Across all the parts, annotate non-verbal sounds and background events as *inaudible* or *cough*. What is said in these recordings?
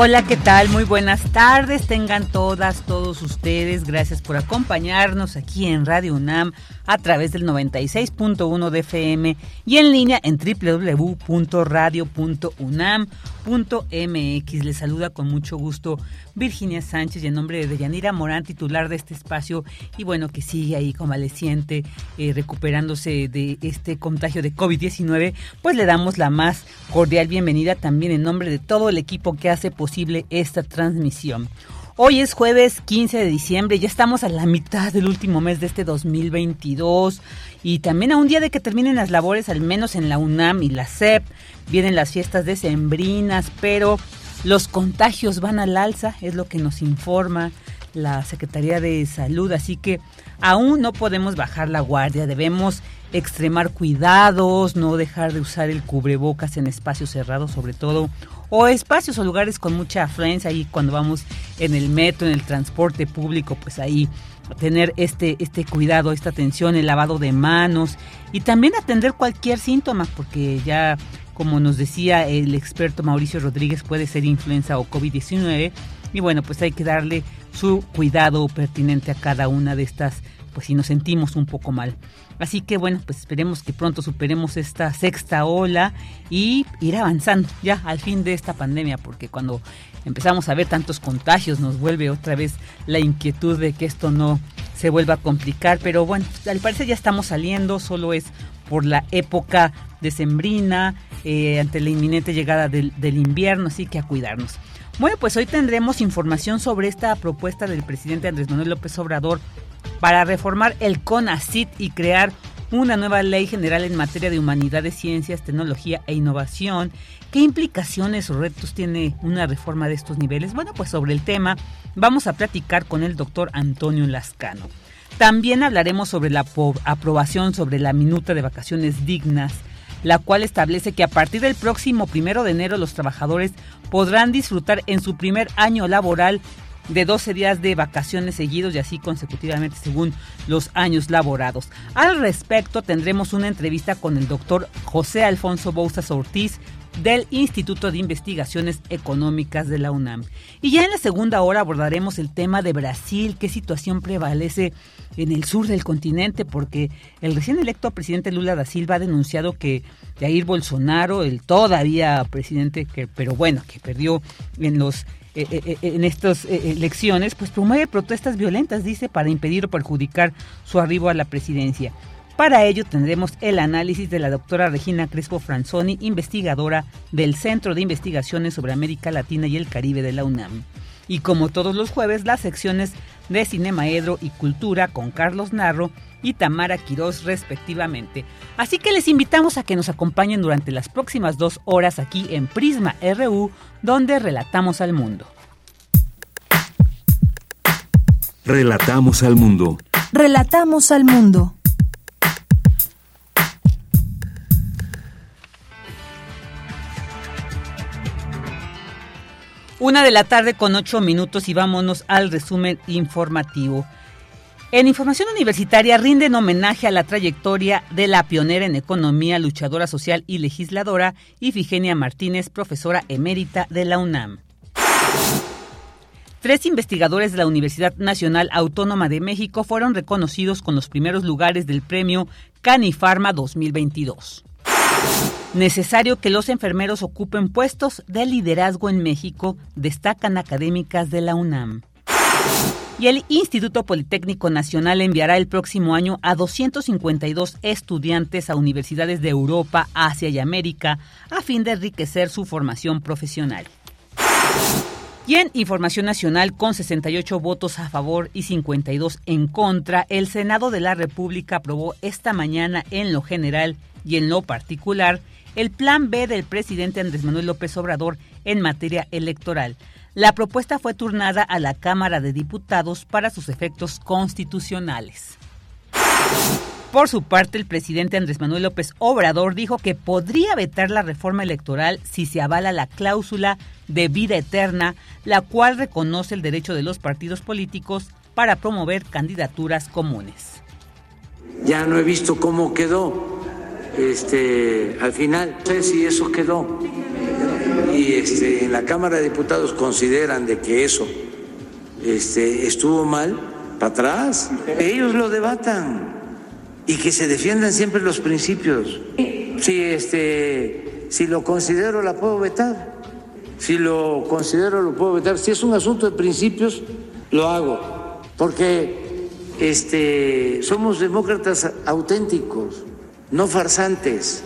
Hola, ¿qué tal? Muy buenas tardes. Tengan todas, todos ustedes. Gracias por acompañarnos aquí en Radio UNAM a través del 96.1 de FM y en línea en www.radio.unam.mx. Les saluda con mucho gusto Virginia Sánchez y en nombre de Deyanira Morán, titular de este espacio y bueno, que sigue ahí convaleciente, eh, recuperándose de este contagio de COVID-19, pues le damos la más cordial bienvenida también en nombre de todo el equipo que hace posible esta transmisión. Hoy es jueves 15 de diciembre, ya estamos a la mitad del último mes de este 2022 y también a un día de que terminen las labores, al menos en la UNAM y la CEP, vienen las fiestas decembrinas, pero los contagios van al alza, es lo que nos informa la Secretaría de Salud, así que aún no podemos bajar la guardia, debemos extremar cuidados, no dejar de usar el cubrebocas en espacios cerrados sobre todo, o espacios o lugares con mucha afluencia, ahí cuando vamos en el metro, en el transporte público, pues ahí tener este, este cuidado, esta atención, el lavado de manos y también atender cualquier síntoma, porque ya como nos decía el experto Mauricio Rodríguez, puede ser influenza o COVID-19 y bueno, pues hay que darle su cuidado pertinente a cada una de estas, pues si nos sentimos un poco mal. Así que bueno, pues esperemos que pronto superemos esta sexta ola y ir avanzando ya al fin de esta pandemia, porque cuando empezamos a ver tantos contagios nos vuelve otra vez la inquietud de que esto no se vuelva a complicar, pero bueno, al parecer ya estamos saliendo, solo es por la época decembrina, eh, ante la inminente llegada del, del invierno, así que a cuidarnos. Bueno, pues hoy tendremos información sobre esta propuesta del presidente Andrés Manuel López Obrador para reformar el CONACIT y crear una nueva ley general en materia de humanidades, ciencias, tecnología e innovación. ¿Qué implicaciones o retos tiene una reforma de estos niveles? Bueno, pues sobre el tema vamos a platicar con el doctor Antonio Lascano. También hablaremos sobre la aprobación sobre la minuta de vacaciones dignas, la cual establece que a partir del próximo primero de enero los trabajadores podrán disfrutar en su primer año laboral de 12 días de vacaciones seguidos y así consecutivamente según los años laborados. Al respecto tendremos una entrevista con el doctor José Alfonso Bouzas Ortiz del Instituto de Investigaciones Económicas de la UNAM. Y ya en la segunda hora abordaremos el tema de Brasil, qué situación prevalece en el sur del continente, porque el recién electo presidente Lula da Silva ha denunciado que Jair Bolsonaro, el todavía presidente, que, pero bueno, que perdió en los en estas elecciones, pues promueve protestas violentas, dice, para impedir o perjudicar su arribo a la presidencia. Para ello tendremos el análisis de la doctora Regina Crespo Franzoni, investigadora del Centro de Investigaciones sobre América Latina y el Caribe de la UNAM. Y como todos los jueves, las secciones de Cinemaedro y Cultura con Carlos Narro y Tamara Quirós respectivamente. Así que les invitamos a que nos acompañen durante las próximas dos horas aquí en Prisma RU, donde relatamos al mundo. Relatamos al mundo. Relatamos al mundo. Una de la tarde con ocho minutos y vámonos al resumen informativo. En Información Universitaria rinden homenaje a la trayectoria de la pionera en economía, luchadora social y legisladora, Ifigenia Martínez, profesora emérita de la UNAM. Tres investigadores de la Universidad Nacional Autónoma de México fueron reconocidos con los primeros lugares del premio Canifarma 2022. Necesario que los enfermeros ocupen puestos de liderazgo en México, destacan académicas de la UNAM. y el Instituto Politécnico Nacional enviará el próximo año a 252 estudiantes a universidades de Europa, Asia y América a fin de enriquecer su formación profesional. Y en Información Nacional, con 68 votos a favor y 52 en contra, el Senado de la República aprobó esta mañana en lo general y en lo particular el plan B del presidente Andrés Manuel López Obrador en materia electoral. La propuesta fue turnada a la Cámara de Diputados para sus efectos constitucionales. Por su parte, el presidente Andrés Manuel López Obrador dijo que podría vetar la reforma electoral si se avala la cláusula de vida eterna, la cual reconoce el derecho de los partidos políticos para promover candidaturas comunes. Ya no he visto cómo quedó este, al final, no sé si eso quedó. Y este, en la Cámara de Diputados consideran de que eso este, estuvo mal, para atrás. Ellos lo debatan y que se defiendan siempre los principios. Si, este, si lo considero, la puedo vetar. Si lo considero, lo puedo vetar. Si es un asunto de principios, lo hago. Porque este, somos demócratas auténticos, no farsantes.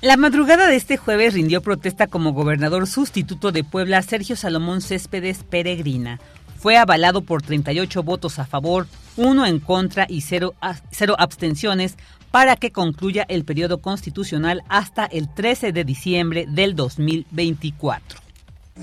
La madrugada de este jueves rindió protesta como gobernador sustituto de Puebla Sergio Salomón Céspedes Peregrina fue avalado por 38 votos a favor, uno en contra y cero, cero abstenciones para que concluya el periodo constitucional hasta el 13 de diciembre del 2024.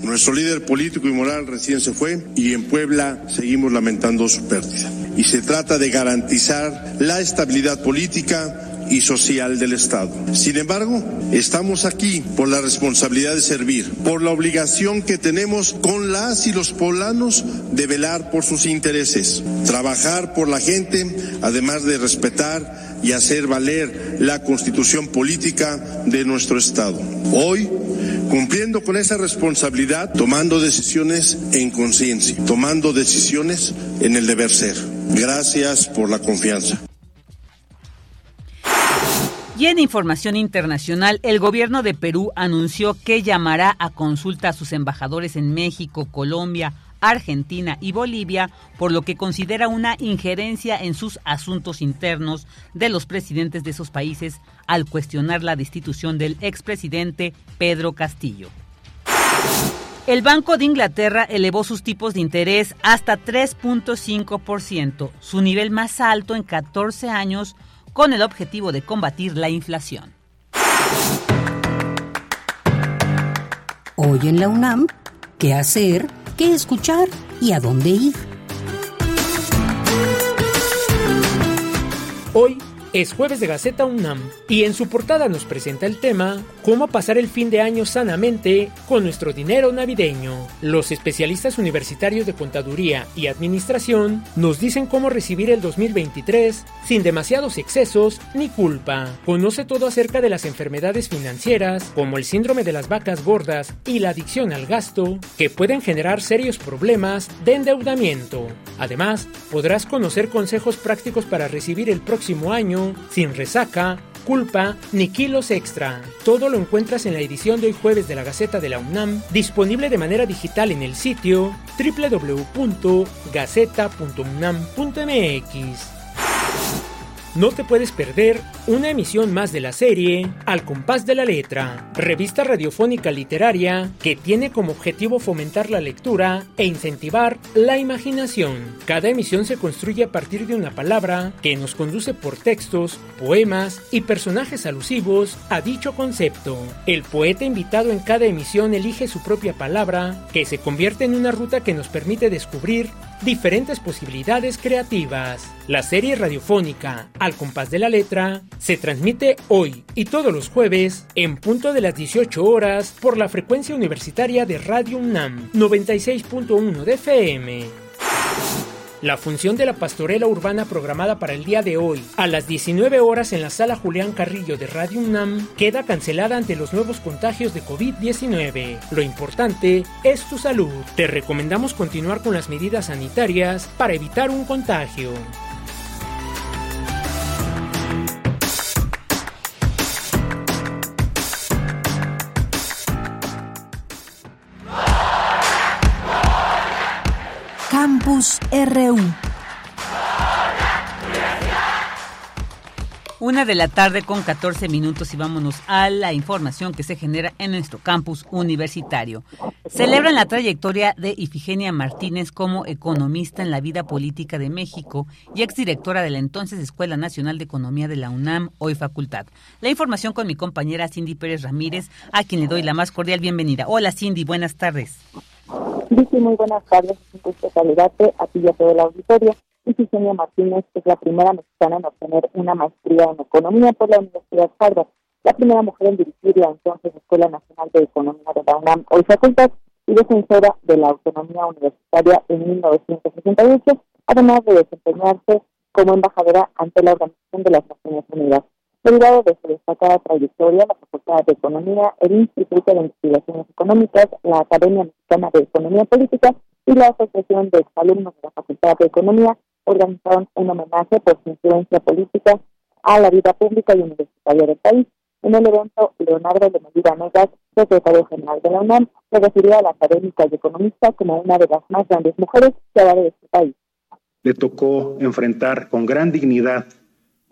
Nuestro líder político y moral recién se fue y en Puebla seguimos lamentando su pérdida. Y se trata de garantizar la estabilidad política y social del Estado. Sin embargo, estamos aquí por la responsabilidad de servir, por la obligación que tenemos con las y los poblanos de velar por sus intereses, trabajar por la gente, además de respetar y hacer valer la constitución política de nuestro Estado. Hoy, cumpliendo con esa responsabilidad, tomando decisiones en conciencia, tomando decisiones en el deber ser. Gracias por la confianza. Y en información internacional, el gobierno de Perú anunció que llamará a consulta a sus embajadores en México, Colombia, Argentina y Bolivia, por lo que considera una injerencia en sus asuntos internos de los presidentes de esos países al cuestionar la destitución del expresidente Pedro Castillo. El Banco de Inglaterra elevó sus tipos de interés hasta 3.5%, su nivel más alto en 14 años, con el objetivo de combatir la inflación. Hoy en la UNAM, ¿qué hacer? ¿Qué escuchar? ¿Y a dónde ir? Hoy es jueves de Gaceta UNAM y en su portada nos presenta el tema Cómo pasar el fin de año sanamente con nuestro dinero navideño. Los especialistas universitarios de contaduría y administración nos dicen cómo recibir el 2023 sin demasiados excesos ni culpa. Conoce todo acerca de las enfermedades financieras como el síndrome de las vacas gordas y la adicción al gasto que pueden generar serios problemas de endeudamiento. Además, podrás conocer consejos prácticos para recibir el próximo año sin resaca, culpa ni kilos extra. Todo lo encuentras en la edición de hoy jueves de la Gaceta de la UNAM, disponible de manera digital en el sitio www.gaceta.unam.mx. No te puedes perder una emisión más de la serie Al compás de la letra, revista radiofónica literaria que tiene como objetivo fomentar la lectura e incentivar la imaginación. Cada emisión se construye a partir de una palabra que nos conduce por textos, poemas y personajes alusivos a dicho concepto. El poeta invitado en cada emisión elige su propia palabra que se convierte en una ruta que nos permite descubrir diferentes posibilidades creativas. La serie radiofónica Al compás de la letra se transmite hoy y todos los jueves en punto de las 18 horas por la frecuencia universitaria de Radio UNAM 96.1 de FM. La función de la pastorela urbana programada para el día de hoy, a las 19 horas en la sala Julián Carrillo de Radio UNAM, queda cancelada ante los nuevos contagios de COVID-19. Lo importante es tu salud. Te recomendamos continuar con las medidas sanitarias para evitar un contagio. Campus RU. Una de la tarde con 14 minutos y vámonos a la información que se genera en nuestro campus universitario. Celebran la trayectoria de Ifigenia Martínez como economista en la vida política de México y exdirectora de la entonces Escuela Nacional de Economía de la UNAM, hoy facultad. La información con mi compañera Cindy Pérez Ramírez, a quien le doy la más cordial bienvenida. Hola Cindy, buenas tardes. Vicky, muy buenas tardes. Un gusto saludarte a ti y a todo el auditorio. Ifigenia Martínez es la primera mexicana en obtener una maestría en economía por la Universidad Harvard, la primera mujer en dirigir la entonces Escuela Nacional de Economía de la UNAM, hoy facultad, y defensora de la autonomía universitaria en 1968, además de desempeñarse como embajadora ante la Organización de las Naciones Unidas. Derivado de su destacada trayectoria, la Facultad de Economía, el Instituto de Investigaciones Económicas, la Academia Mexicana de Economía Política y la Asociación de Exalumnos de la Facultad de Economía organizaron un homenaje por su influencia política a la vida pública y universitaria del país. En el evento, Leonardo de Medina Negas, secretario general de la UNAM, se refirió a la académica y economista como una de las más grandes mujeres que ha dado este país. Le tocó enfrentar con gran dignidad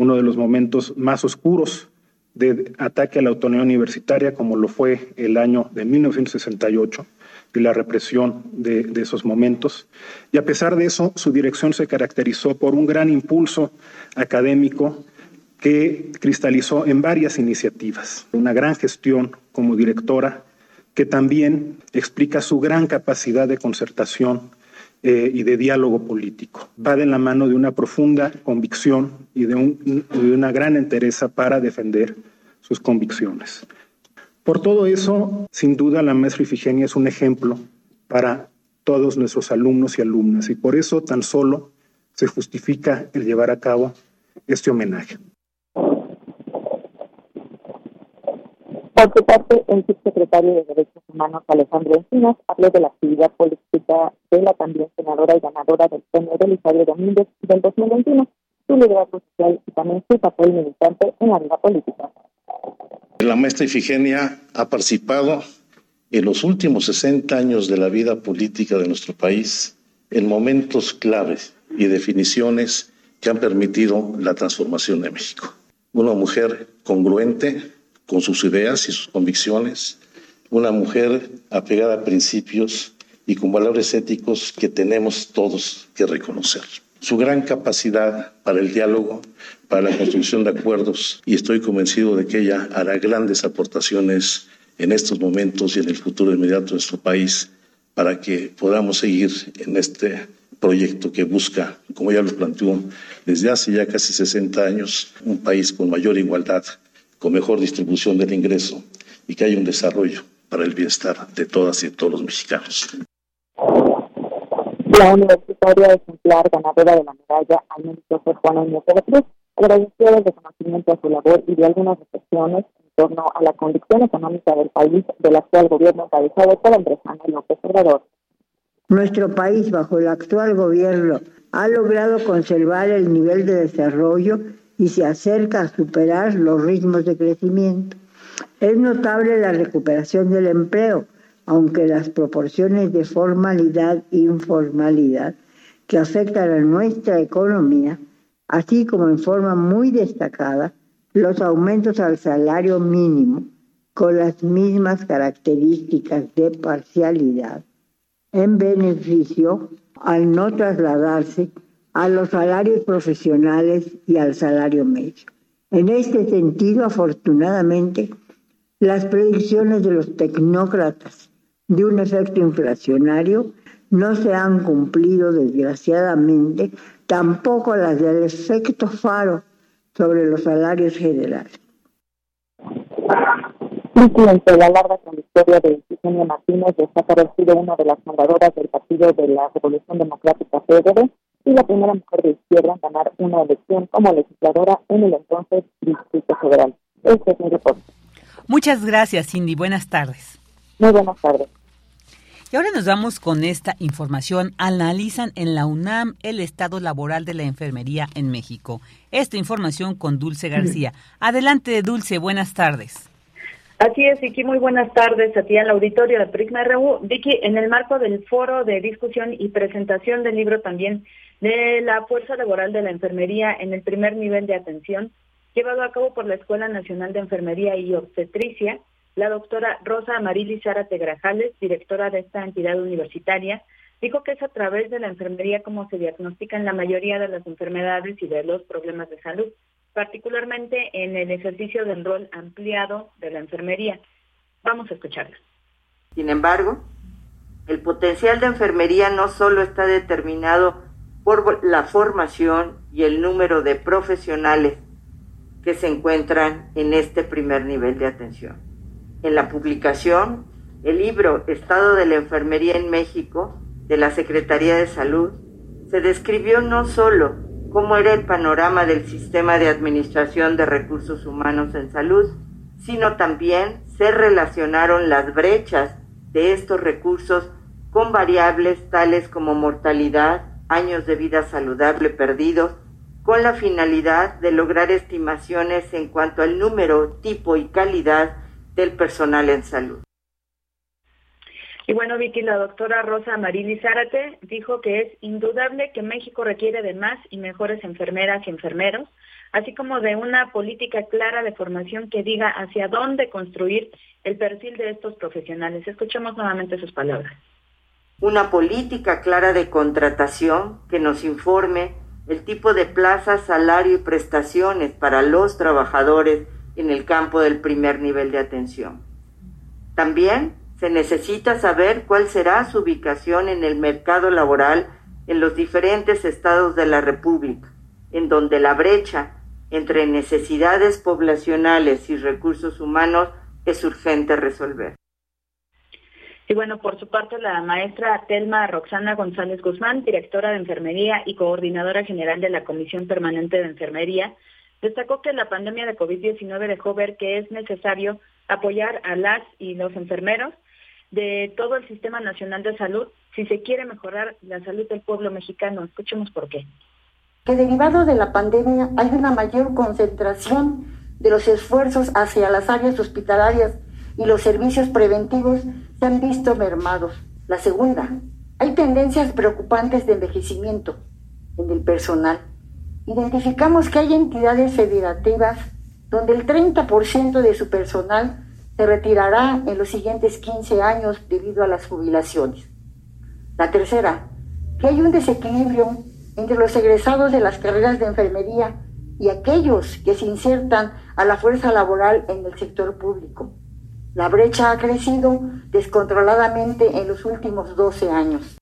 uno de los momentos más oscuros de ataque a la autonomía universitaria, como lo fue el año de 1968 y la represión de, de, esos momentos. Y a pesar de eso, su dirección se caracterizó por un gran impulso académico que cristalizó en varias iniciativas, una gran gestión como directora que también explica su gran capacidad de concertación eh, y de diálogo político. Va de la mano de una profunda convicción y de, un, de una gran entereza para defender sus convicciones. Por todo eso, sin duda, la maestra Ifigenia es un ejemplo para todos nuestros alumnos y alumnas y por eso tan solo se justifica el llevar a cabo este homenaje. Por su parte, el subsecretario de Derechos Humanos, Alejandro Encinas, habló de la actividad política de la también senadora y ganadora del premio Belisario Domínguez del 2021, su liderazgo social y también su papel militante en la vida política. La maestra Ifigenia ha participado en los últimos 60 años de la vida política de nuestro país en momentos claves y definiciones que han permitido la transformación de México. Una mujer congruente con sus ideas y sus convicciones, una mujer apegada a principios y con valores éticos que tenemos todos que reconocer. Su gran capacidad para el diálogo, para la construcción de acuerdos, y estoy convencido de que ella hará grandes aportaciones en estos momentos y en el futuro inmediato de nuestro país para que podamos seguir en este proyecto que busca, como ya lo planteó desde hace ya casi 60 años, un país con mayor igualdad con mejor distribución del ingreso y que haya un desarrollo para el bienestar de todas y de todos los mexicanos. La universitaria ejemplar ganadora de la medalla al mérito fue Juana Inés de la Cruz agradeció el reconocimiento a su labor y de algunas reflexiones en torno a la condición económica del país del actual gobierno encabezado por Andrés Manuel López Obrador. Nuestro país, bajo el actual gobierno, ha logrado conservar el nivel de desarrollo y se acerca a superar los ritmos de crecimiento. Es notable la recuperación del empleo, aunque las proporciones de formalidad e informalidad que afectan a nuestra economía, así como en forma muy destacada los aumentos al salario mínimo con las mismas características de parcialidad, en beneficio al no trasladarse a los salarios profesionales y al salario medio. En este sentido, afortunadamente, las predicciones de los tecnócratas de un efecto inflacionario no se han cumplido desgraciadamente, tampoco las del efecto faro sobre los salarios generales. Durante la larga trayectoria de Eugenia Martínez sido una de las fundadoras del Partido de la Revolución Democrática PRD y la primera mujer de izquierda en ganar una elección como legisladora en el entonces Distrito Federal. Este es mi reporte. Muchas gracias, Cindy. Buenas tardes. Muy buenas tardes. Y ahora nos vamos con esta información. Analizan en la UNAM el estado laboral de la enfermería en México. Esta información con Dulce García. Adelante, Dulce. Buenas tardes. Así es, Vicky, muy buenas tardes a ti al auditorio de Prisma RU. Vicky, en el marco del foro de discusión y presentación del libro también de la fuerza laboral de la enfermería en el primer nivel de atención, llevado a cabo por la Escuela Nacional de Enfermería y Obstetricia, la doctora Rosa Amarili Zárate Grajales, directora de esta entidad universitaria, dijo que es a través de la enfermería como se diagnostican la mayoría de las enfermedades y de los problemas de salud particularmente en el ejercicio del rol ampliado de la enfermería. Vamos a escucharla. Sin embargo, el potencial de enfermería no solo está determinado por la formación y el número de profesionales que se encuentran en este primer nivel de atención. En la publicación, el libro Estado de la Enfermería en México de la Secretaría de Salud se describió no solo cómo era el panorama del sistema de administración de recursos humanos en salud, sino también se relacionaron las brechas de estos recursos con variables tales como mortalidad, años de vida saludable perdidos, con la finalidad de lograr estimaciones en cuanto al número, tipo y calidad del personal en salud. Y bueno, Vicky, la doctora Rosa Marili Zárate dijo que es indudable que México requiere de más y mejores enfermeras y enfermeros, así como de una política clara de formación que diga hacia dónde construir el perfil de estos profesionales. Escuchemos nuevamente sus palabras. Una política clara de contratación que nos informe el tipo de plazas, salario y prestaciones para los trabajadores en el campo del primer nivel de atención. También se necesita saber cuál será su ubicación en el mercado laboral en los diferentes estados de la República, en donde la brecha entre necesidades poblacionales y recursos humanos es urgente resolver. Y bueno, por su parte, la maestra Telma Roxana González Guzmán, directora de Enfermería y coordinadora general de la Comisión Permanente de Enfermería, destacó que la pandemia de COVID-19 dejó ver que es necesario apoyar a las y los enfermeros de todo el Sistema Nacional de Salud si se quiere mejorar la salud del pueblo mexicano. Escuchemos por qué. Que derivado de la pandemia hay una mayor concentración de los esfuerzos hacia las áreas hospitalarias y los servicios preventivos se han visto mermados. La segunda, hay tendencias preocupantes de envejecimiento en el personal. Identificamos que hay entidades federativas donde el 30% de su personal se retirará en los siguientes 15 años debido a las jubilaciones. La tercera, que hay un desequilibrio entre los egresados de las carreras de enfermería y aquellos que se insertan a la fuerza laboral en el sector público. La brecha ha crecido descontroladamente en los últimos 12 años.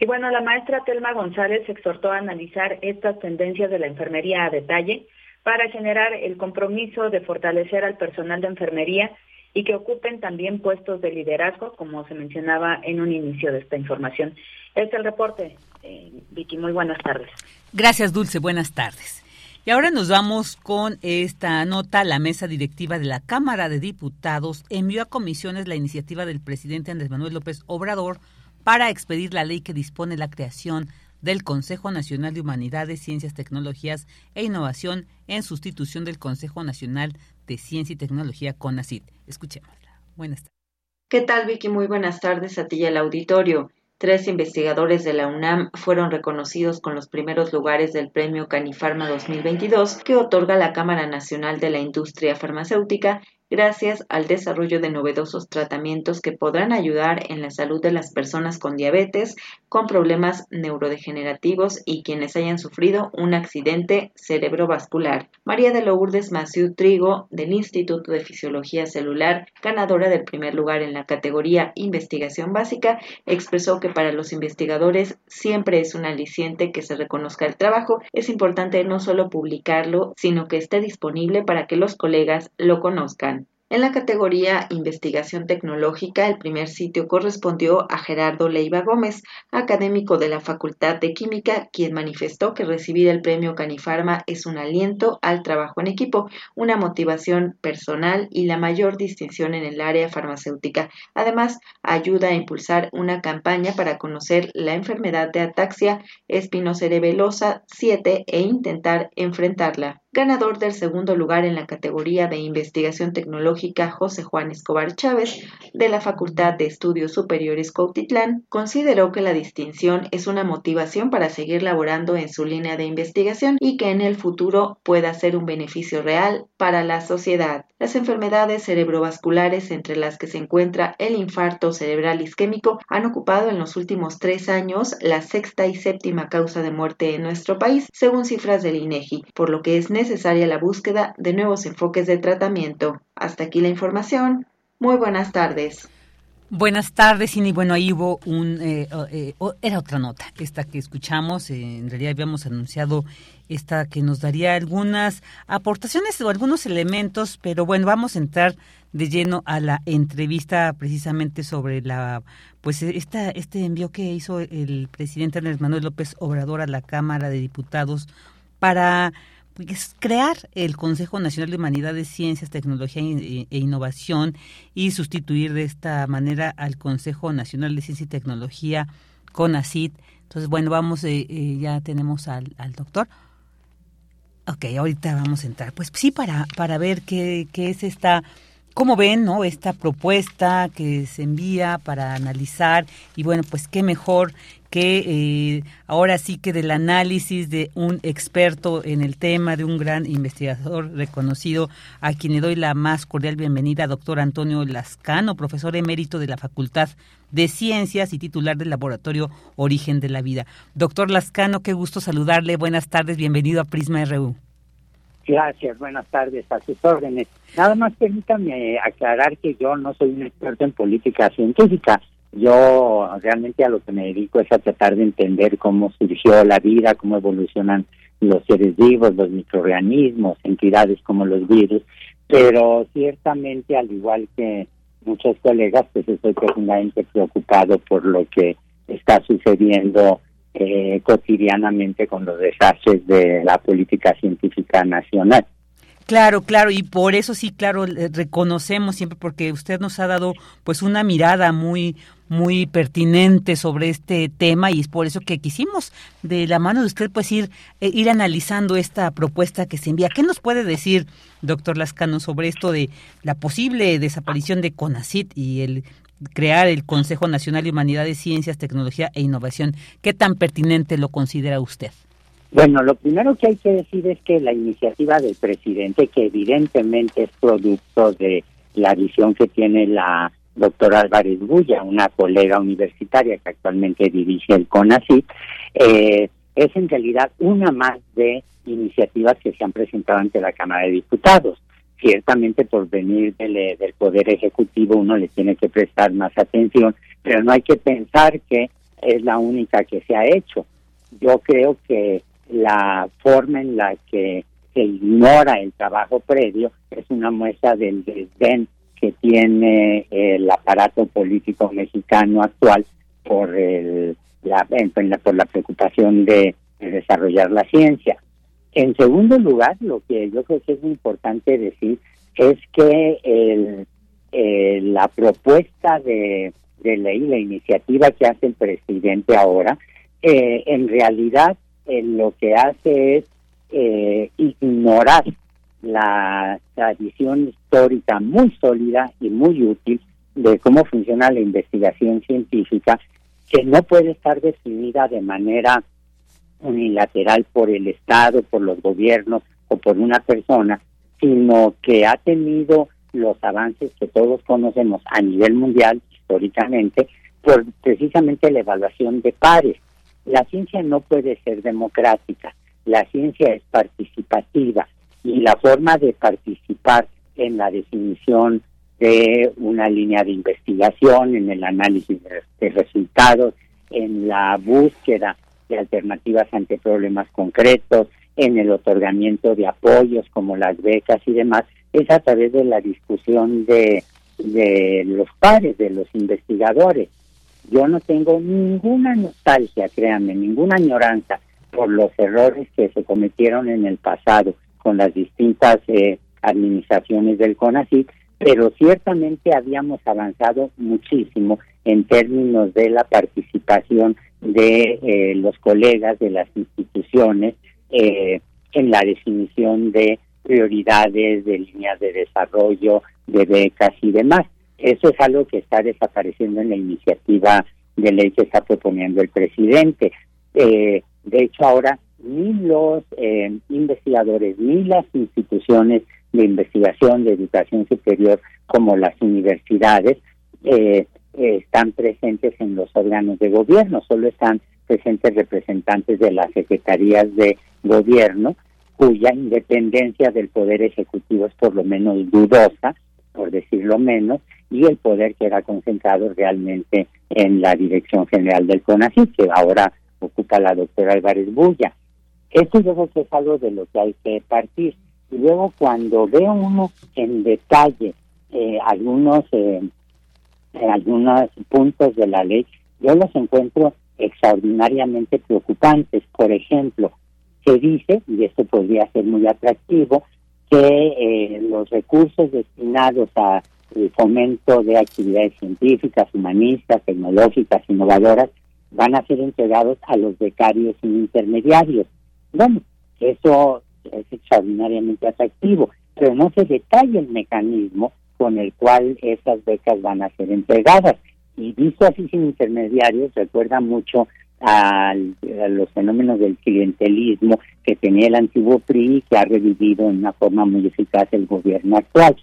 Y bueno, la maestra Telma González exhortó a analizar estas tendencias de la enfermería a detalle para generar el compromiso de fortalecer al personal de enfermería y que ocupen también puestos de liderazgo, como se mencionaba en un inicio de esta información. Este es el reporte. Eh, Vicky, muy buenas tardes. Gracias, Dulce. Buenas tardes. Y ahora nos vamos con esta nota. La mesa directiva de la Cámara de Diputados envió a comisiones la iniciativa del presidente Andrés Manuel López Obrador para expedir la ley que dispone la creación del Consejo Nacional de Humanidades, Ciencias, Tecnologías e Innovación en sustitución del Consejo Nacional de Ciencia y Tecnología CONACYT. Escuchémosla. Buenas tardes. ¿Qué tal, Vicky? Muy buenas tardes a ti y al auditorio. Tres investigadores de la UNAM fueron reconocidos con los primeros lugares del Premio Canifarma 2022 que otorga la Cámara Nacional de la Industria Farmacéutica gracias al desarrollo de novedosos tratamientos que podrán ayudar en la salud de las personas con diabetes, con problemas neurodegenerativos y quienes hayan sufrido un accidente cerebrovascular. María de Lourdes Maciú Trigo, del Instituto de Fisiología Celular, ganadora del primer lugar en la categoría Investigación Básica, expresó que para los investigadores siempre es un aliciente que se reconozca el trabajo. Es importante no solo publicarlo, sino que esté disponible para que los colegas lo conozcan. En la categoría Investigación Tecnológica, el primer sitio correspondió a Gerardo Leiva Gómez, académico de la Facultad de Química, quien manifestó que recibir el premio Canifarma es un aliento al trabajo en equipo, una motivación personal y la mayor distinción en el área farmacéutica. Además, ayuda a impulsar una campaña para conocer la enfermedad de ataxia espinocerebelosa 7 e intentar enfrentarla. Ganador del segundo lugar en la categoría de investigación tecnológica José Juan Escobar Chávez de la Facultad de Estudios Superiores Cautitlán, consideró que la distinción es una motivación para seguir laborando en su línea de investigación y que en el futuro pueda ser un beneficio real para la sociedad. Las enfermedades cerebrovasculares, entre las que se encuentra el infarto cerebral isquémico, han ocupado en los últimos tres años la sexta y séptima causa de muerte en nuestro país, según cifras del INEGI, por lo que es necesaria la búsqueda de nuevos enfoques de tratamiento. Hasta aquí la información. Muy buenas tardes. Buenas tardes, y bueno, ahí hubo un, eh, eh, era otra nota, esta que escuchamos, eh, en realidad habíamos anunciado esta que nos daría algunas aportaciones o algunos elementos, pero bueno, vamos a entrar de lleno a la entrevista precisamente sobre la, pues esta, este envío que hizo el presidente Andrés Manuel López Obrador a la Cámara de Diputados para es crear el Consejo Nacional de Humanidades, Ciencias, Tecnología e, Innovación y sustituir de esta manera al Consejo Nacional de Ciencia y Tecnología, CONACIT. Entonces, bueno, vamos, eh, eh, ya tenemos al, al, doctor. Ok, ahorita vamos a entrar. Pues sí, para, para ver qué, qué es esta ¿Cómo ven no esta propuesta que se envía para analizar? Y bueno, pues qué mejor que eh, ahora sí que del análisis de un experto en el tema, de un gran investigador reconocido, a quien le doy la más cordial bienvenida, doctor Antonio Lascano, profesor emérito de la Facultad de Ciencias y titular del Laboratorio Origen de la Vida. Doctor Lascano, qué gusto saludarle. Buenas tardes, bienvenido a Prisma RU. Gracias, buenas tardes, a sus órdenes. Nada más permítame aclarar que yo no soy un experto en política científica. Yo realmente a lo que me dedico es a tratar de entender cómo surgió la vida, cómo evolucionan los seres vivos, los microorganismos, entidades como los virus, pero ciertamente al igual que muchos colegas, pues estoy profundamente preocupado por lo que está sucediendo eh, cotidianamente con los desastres de la política científica nacional. Claro, claro, y por eso sí, claro, reconocemos siempre porque usted nos ha dado pues una mirada muy muy pertinente sobre este tema y es por eso que quisimos de la mano de usted pues ir eh, ir analizando esta propuesta que se envía. ¿Qué nos puede decir, doctor Lascano, sobre esto de la posible desaparición de CONACIT y el crear el Consejo Nacional de Humanidades, Ciencias, Tecnología e Innovación. ¿Qué tan pertinente lo considera usted? Bueno, lo primero que hay que decir es que la iniciativa del presidente, que evidentemente es producto de la visión que tiene la doctora Álvarez Bulla, una colega universitaria que actualmente dirige el CONACYT, eh, es en realidad una más de iniciativas que se han presentado ante la Cámara de Diputados ciertamente por venir del, Poder Ejecutivo uno le tiene que prestar más atención, pero no hay que pensar que es la única que se ha hecho. Yo creo que la forma en la que se ignora el trabajo previo es una muestra del desdén que tiene el aparato político mexicano actual por el, la, por la preocupación de desarrollar la ciencia. En segundo lugar, lo que yo creo que es importante decir es que el, la propuesta de, ley, la iniciativa que hace el presidente ahora, eh, en realidad eh, lo que hace es eh, ignorar la tradición histórica muy sólida y muy útil de cómo funciona la investigación científica, que no puede estar definida de manera unilateral por el Estado, por los gobiernos o por una persona, sino que ha tenido los avances que todos conocemos a nivel mundial históricamente por precisamente la evaluación de pares. La ciencia no puede ser democrática, la ciencia es participativa y la forma de participar en la definición de una línea de investigación, en el análisis de resultados, en la búsqueda de alternativas ante problemas concretos, en el otorgamiento de apoyos como las becas y demás, es a través de la discusión de, de los pares, de los investigadores. Yo no tengo ninguna nostalgia, créanme, ninguna añoranza por los errores que se cometieron en el pasado con las distintas eh, administraciones del CONACYT, pero ciertamente habíamos avanzado muchísimo en términos de la participación de eh, los colegas de las instituciones eh, en la definición de prioridades, de líneas de desarrollo, de becas y demás. Eso es algo que está desapareciendo en la iniciativa de ley que está proponiendo el presidente. Eh, de hecho, ahora ni los eh, investigadores ni las instituciones de investigación de educación superior como las universidades eh, están presentes en los órganos de gobierno, solo están presentes representantes de las secretarías de gobierno cuya independencia del poder ejecutivo es por lo menos dudosa, por decirlo menos, y el poder que era concentrado realmente en la Dirección General del CONACYT, que ahora ocupa la doctora Álvarez Bulla. Esto yo creo que es algo de lo que hay que partir. Y luego cuando veo uno en detalle eh, algunos, eh, algunos puntos de la ley, yo los encuentro extraordinariamente preocupantes. Por ejemplo, se dice, y esto podría ser muy atractivo, que eh, los recursos destinados a el fomento de actividades científicas, humanistas, tecnológicas, innovadoras, van a ser entregados a los becarios y intermediarios. Bueno, eso es extraordinariamente atractivo, pero no se detalla el mecanismo con el cual esas becas van a ser entregadas. Y visto así sin intermediarios, recuerda mucho a los fenómenos del clientelismo que tenía el antiguo PRI y que ha revivido en una forma muy eficaz el gobierno actual.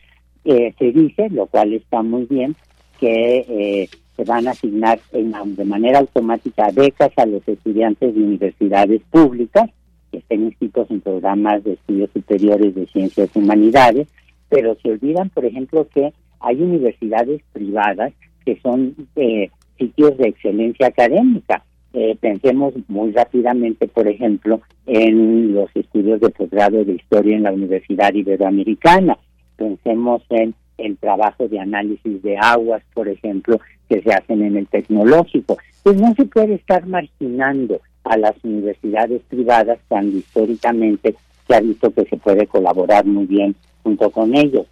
Eh, se dice, lo cual está muy bien, que eh, se van a asignar de manera automática becas a los estudiantes de universidades públicas que estén inscritos en programas de estudios superiores de ciencias y humanidades, pero se olvidan, por ejemplo, que hay universidades privadas que son eh, sitios de excelencia académica. Eh, pensemos muy rápidamente, por ejemplo, en los estudios de posgrado de historia en la Universidad Iberoamericana. Pensemos en el trabajo de análisis de aguas, por ejemplo, que se hacen en el tecnológico. Pues no se puede estar marginando a las universidades privadas cuando históricamente se ha visto que se puede colaborar muy bien junto con ellos.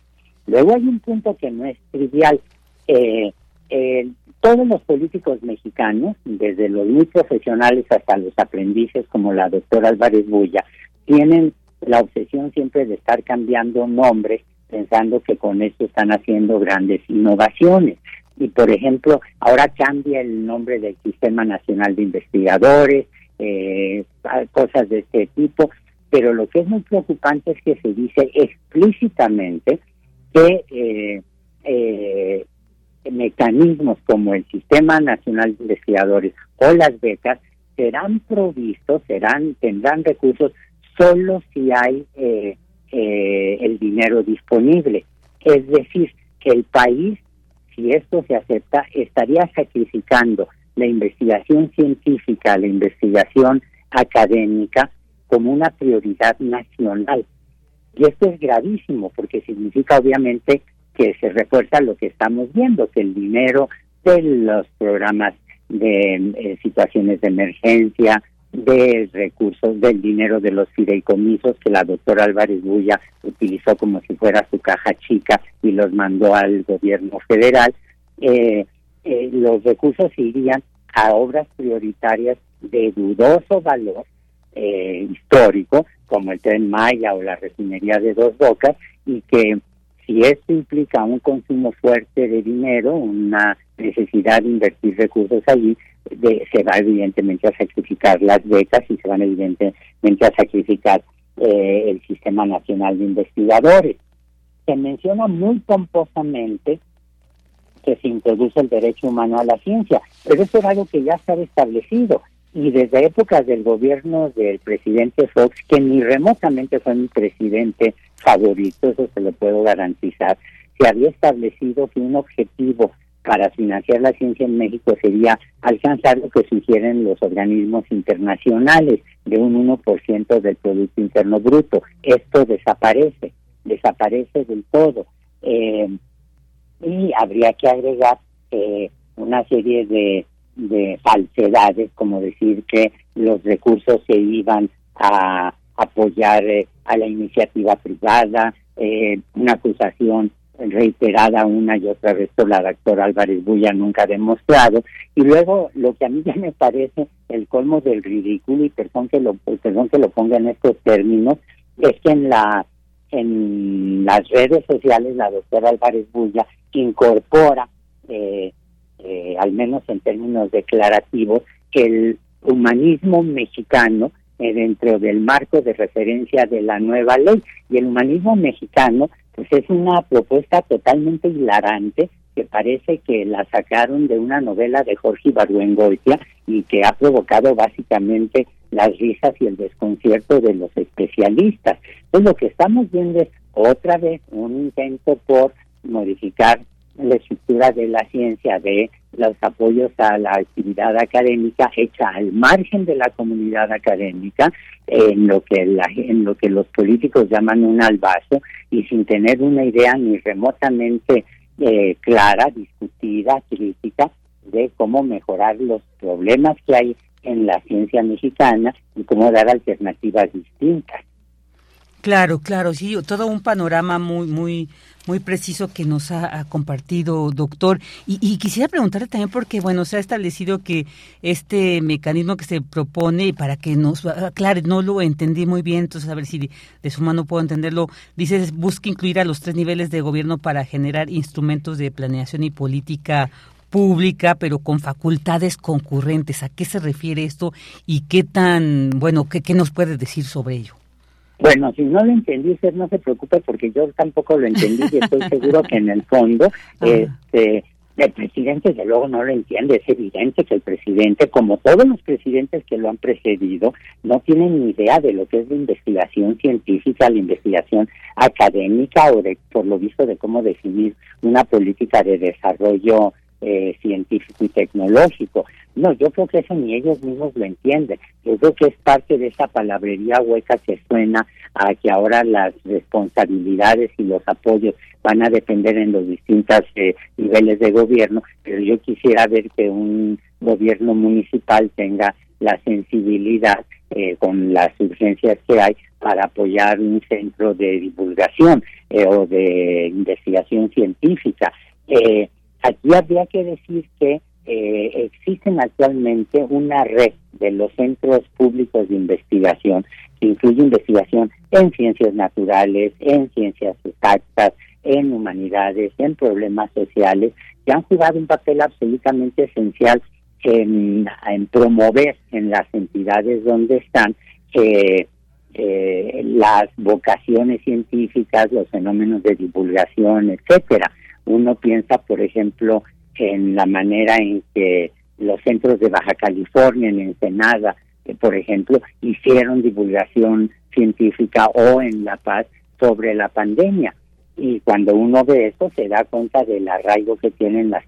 Luego hay un punto que no es trivial. Eh, eh, todos los políticos mexicanos, desde los muy profesionales hasta los aprendices como la doctora Álvarez Bulla, tienen la obsesión siempre de estar cambiando nombres pensando que con esto están haciendo grandes innovaciones. Y por ejemplo, ahora cambia el nombre del Sistema Nacional de Investigadores, eh, cosas de este tipo, pero lo que es muy preocupante es que se dice explícitamente que eh, eh, mecanismos como el Sistema Nacional de Investigadores o las becas serán provistos, serán tendrán recursos solo si hay eh, el dinero disponible. Es decir, que el país, si esto se acepta, estaría sacrificando la investigación científica, la investigación académica como una prioridad nacional. Y esto es gravísimo porque significa obviamente que se refuerza lo que estamos viendo, que el dinero de los programas de eh, situaciones de emergencia, de recursos, del dinero de los fideicomisos que la doctora Álvarez Bulla utilizó como si fuera su caja chica y los mandó al gobierno federal, eh, eh, los recursos irían a obras prioritarias de dudoso valor eh, histórico, como el tren Maya o la refinería de Dos Bocas, y que si esto implica un consumo fuerte de dinero, una necesidad de invertir recursos allí, se va evidentemente a sacrificar las becas y se van evidentemente a sacrificar eh, el Sistema Nacional de Investigadores. Se menciona muy pomposamente que se introduce el derecho humano a la ciencia, pero eso es algo que ya estaba establecido y desde épocas del gobierno del presidente Fox, que ni remotamente fue mi presidente favorito, eso se lo puedo garantizar, se había establecido que un objetivo para financiar la ciencia en México sería alcanzar lo que sugieren los organismos internacionales de un 1% del Producto Interno Bruto. Esto desaparece, desaparece del todo. Eh, y habría que agregar eh, una serie de, de falsedades, como decir que los recursos se iban a apoyar eh, a la iniciativa privada, una acusación reiterada una y otra vez por la doctora Álvarez Bulla nunca demostrado. Y luego lo que a mí ya me parece el colmo del ridículo, y perdón que lo, perdón que lo ponga en estos términos, es que en la en las redes sociales la doctora Álvarez Bulla incorpora, eh, eh, al menos en términos declarativos, el humanismo mexicano eh, dentro del marco de referencia de la nueva ley. Y el humanismo mexicano, pues es una propuesta totalmente hilarante que parece que la sacaron de una novela de Jorge Ibargüengoitia y que ha provocado básicamente las risas y el desconcierto de los especialistas. Pues lo que estamos viendo es otra vez un intento por modificar la estructura de la ciencia, de los apoyos a la actividad académica hecha al margen de la comunidad académica, en lo que la, en lo que los políticos llaman un albazo y sin tener una idea ni remotamente eh, clara, discutida, crítica de cómo mejorar los problemas que hay en la ciencia mexicana y cómo dar alternativas distintas. Claro, claro, sí, todo un panorama muy, muy, muy preciso que nos ha, compartido, doctor. Y, quisiera preguntarle también porque, bueno, se ha establecido que este mecanismo que se propone, para que nos aclare, no lo entendí muy bien, entonces a ver si de su mano puedo entenderlo, dice, busca incluir a los tres niveles de gobierno para generar instrumentos de planeación y política pública, pero con facultades concurrentes. ¿A qué se refiere esto y qué tan, bueno, qué, qué nos puede decir sobre ello? Bueno, si no lo entendí, usted no se preocupe porque yo tampoco lo entendí y estoy seguro que en el fondo *laughs* este, el presidente desde luego no lo entiende. Es evidente que el presidente, como todos los presidentes que lo han precedido, no tienen ni idea de lo que es la investigación científica, la investigación académica o de, por lo visto, de cómo definir una política de desarrollo eh, científico y tecnológico. No, yo creo que eso ni ellos mismos lo entienden. Yo creo que es parte de esa palabrería hueca que suena a que ahora las responsabilidades y los apoyos van a depender en los distintos eh, niveles de gobierno, pero yo quisiera ver que un gobierno municipal tenga la sensibilidad eh, con las urgencias que hay para apoyar un centro de divulgación o de investigación científica. Eh, Aquí habría que decir que eh, existen actualmente una red de los centros públicos de investigación que incluye investigación en ciencias naturales, en ciencias exactas, en humanidades, en problemas sociales, que han jugado un papel absolutamente esencial en, promover en las entidades donde están eh, eh, las vocaciones científicas, los fenómenos de divulgación, etcétera. Uno piensa, por ejemplo, en la manera en que los centros de Baja California, en Ensenada, eh, por ejemplo, hicieron divulgación científica o en La Paz sobre la pandemia. Y cuando uno ve eso, se da cuenta del arraigo que tienen las,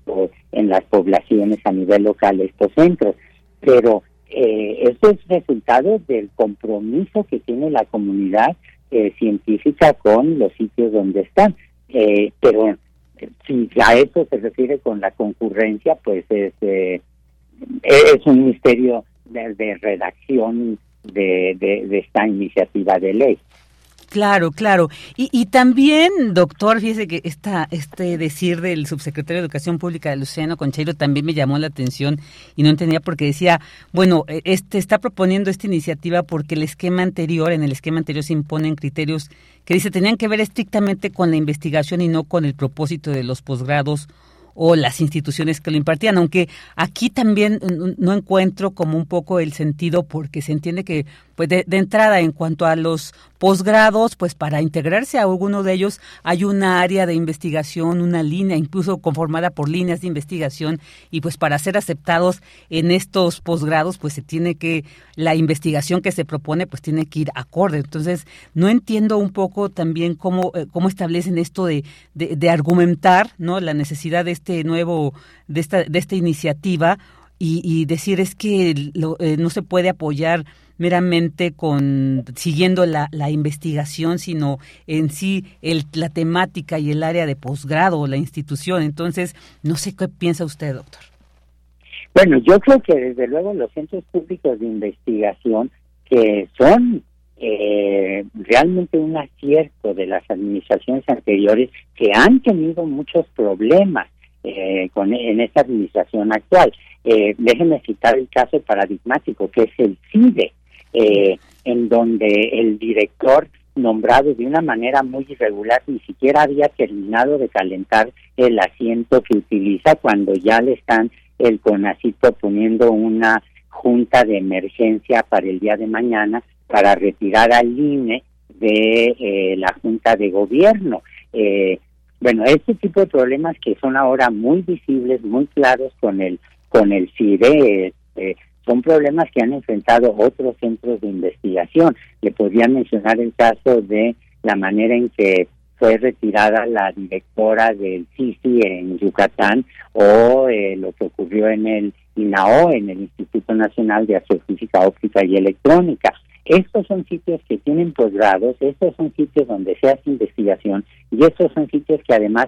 en las poblaciones a nivel local estos centros. Pero eh, eso es resultado del compromiso que tiene la comunidad eh, científica con los sitios donde están. Eh, pero si a eso se refiere con la concurrencia, pues es, eh, es un misterio de, redacción de, de, esta iniciativa de ley. Claro, claro. Y, y también, doctor, fíjese que esta, este decir del subsecretario de Educación Pública de Luciano Concheiro también me llamó la atención y no entendía porque decía, bueno, e, este está proponiendo esta iniciativa porque el esquema anterior, en el esquema anterior se imponen criterios que dice tenían que ver estrictamente con la investigación y no con el propósito de los posgrados o las instituciones que lo impartían, aunque aquí también no encuentro como un poco el sentido porque se entiende que pues de, entrada en cuanto a los posgrados, pues para integrarse a alguno de ellos hay una área de investigación, una línea incluso conformada por líneas de investigación y pues para ser aceptados en estos posgrados pues se tiene que, la investigación que se propone pues tiene que ir acorde. Entonces no entiendo un poco también cómo, eh, cómo establecen esto de, de, argumentar ¿no? la necesidad de este nuevo, de esta, de esta iniciativa y, decir es que eh, no se puede apoyar meramente con siguiendo la, la investigación, sino en sí el, la temática y el área de posgrado o la institución. Entonces, no sé qué piensa usted, doctor. Bueno, yo creo que desde luego los centros públicos de investigación que son eh, realmente un acierto de las administraciones anteriores que han tenido muchos problemas eh, con, en esta administración actual. Eh, déjenme citar el caso paradigmático que es el CIDE, eh, en donde el director nombrado de una manera muy irregular ni siquiera había terminado de calentar el asiento que utiliza cuando ya le están el CONACITO poniendo una junta de emergencia para el día de mañana para retirar al INE de eh, la junta de gobierno. Eh, bueno, este tipo de problemas que son ahora muy visibles, muy claros con el con el CIDE, eh, son problemas que han enfrentado otros centros de investigación. Le podría mencionar el caso de la manera en que fue retirada la directora del CICI en Yucatán o eh, lo que ocurrió en el INAO, en el Instituto Nacional de Astrofísica Óptica y Electrónica. Estos son sitios que tienen posgrados, estos son sitios donde se hace investigación y estos son sitios que además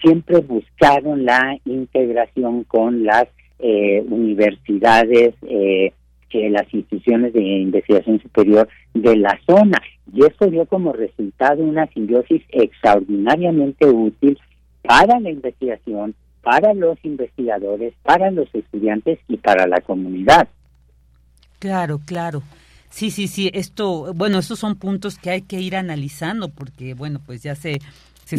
siempre buscaron la integración con las eh, universidades, eh, las instituciones de investigación superior de la zona. Y esto dio como resultado una simbiosis extraordinariamente útil para la investigación, para los investigadores, para los estudiantes y para la comunidad. Claro, claro. Sí, sí, sí, esto, bueno, estos son puntos que hay que ir analizando porque, bueno, pues ya se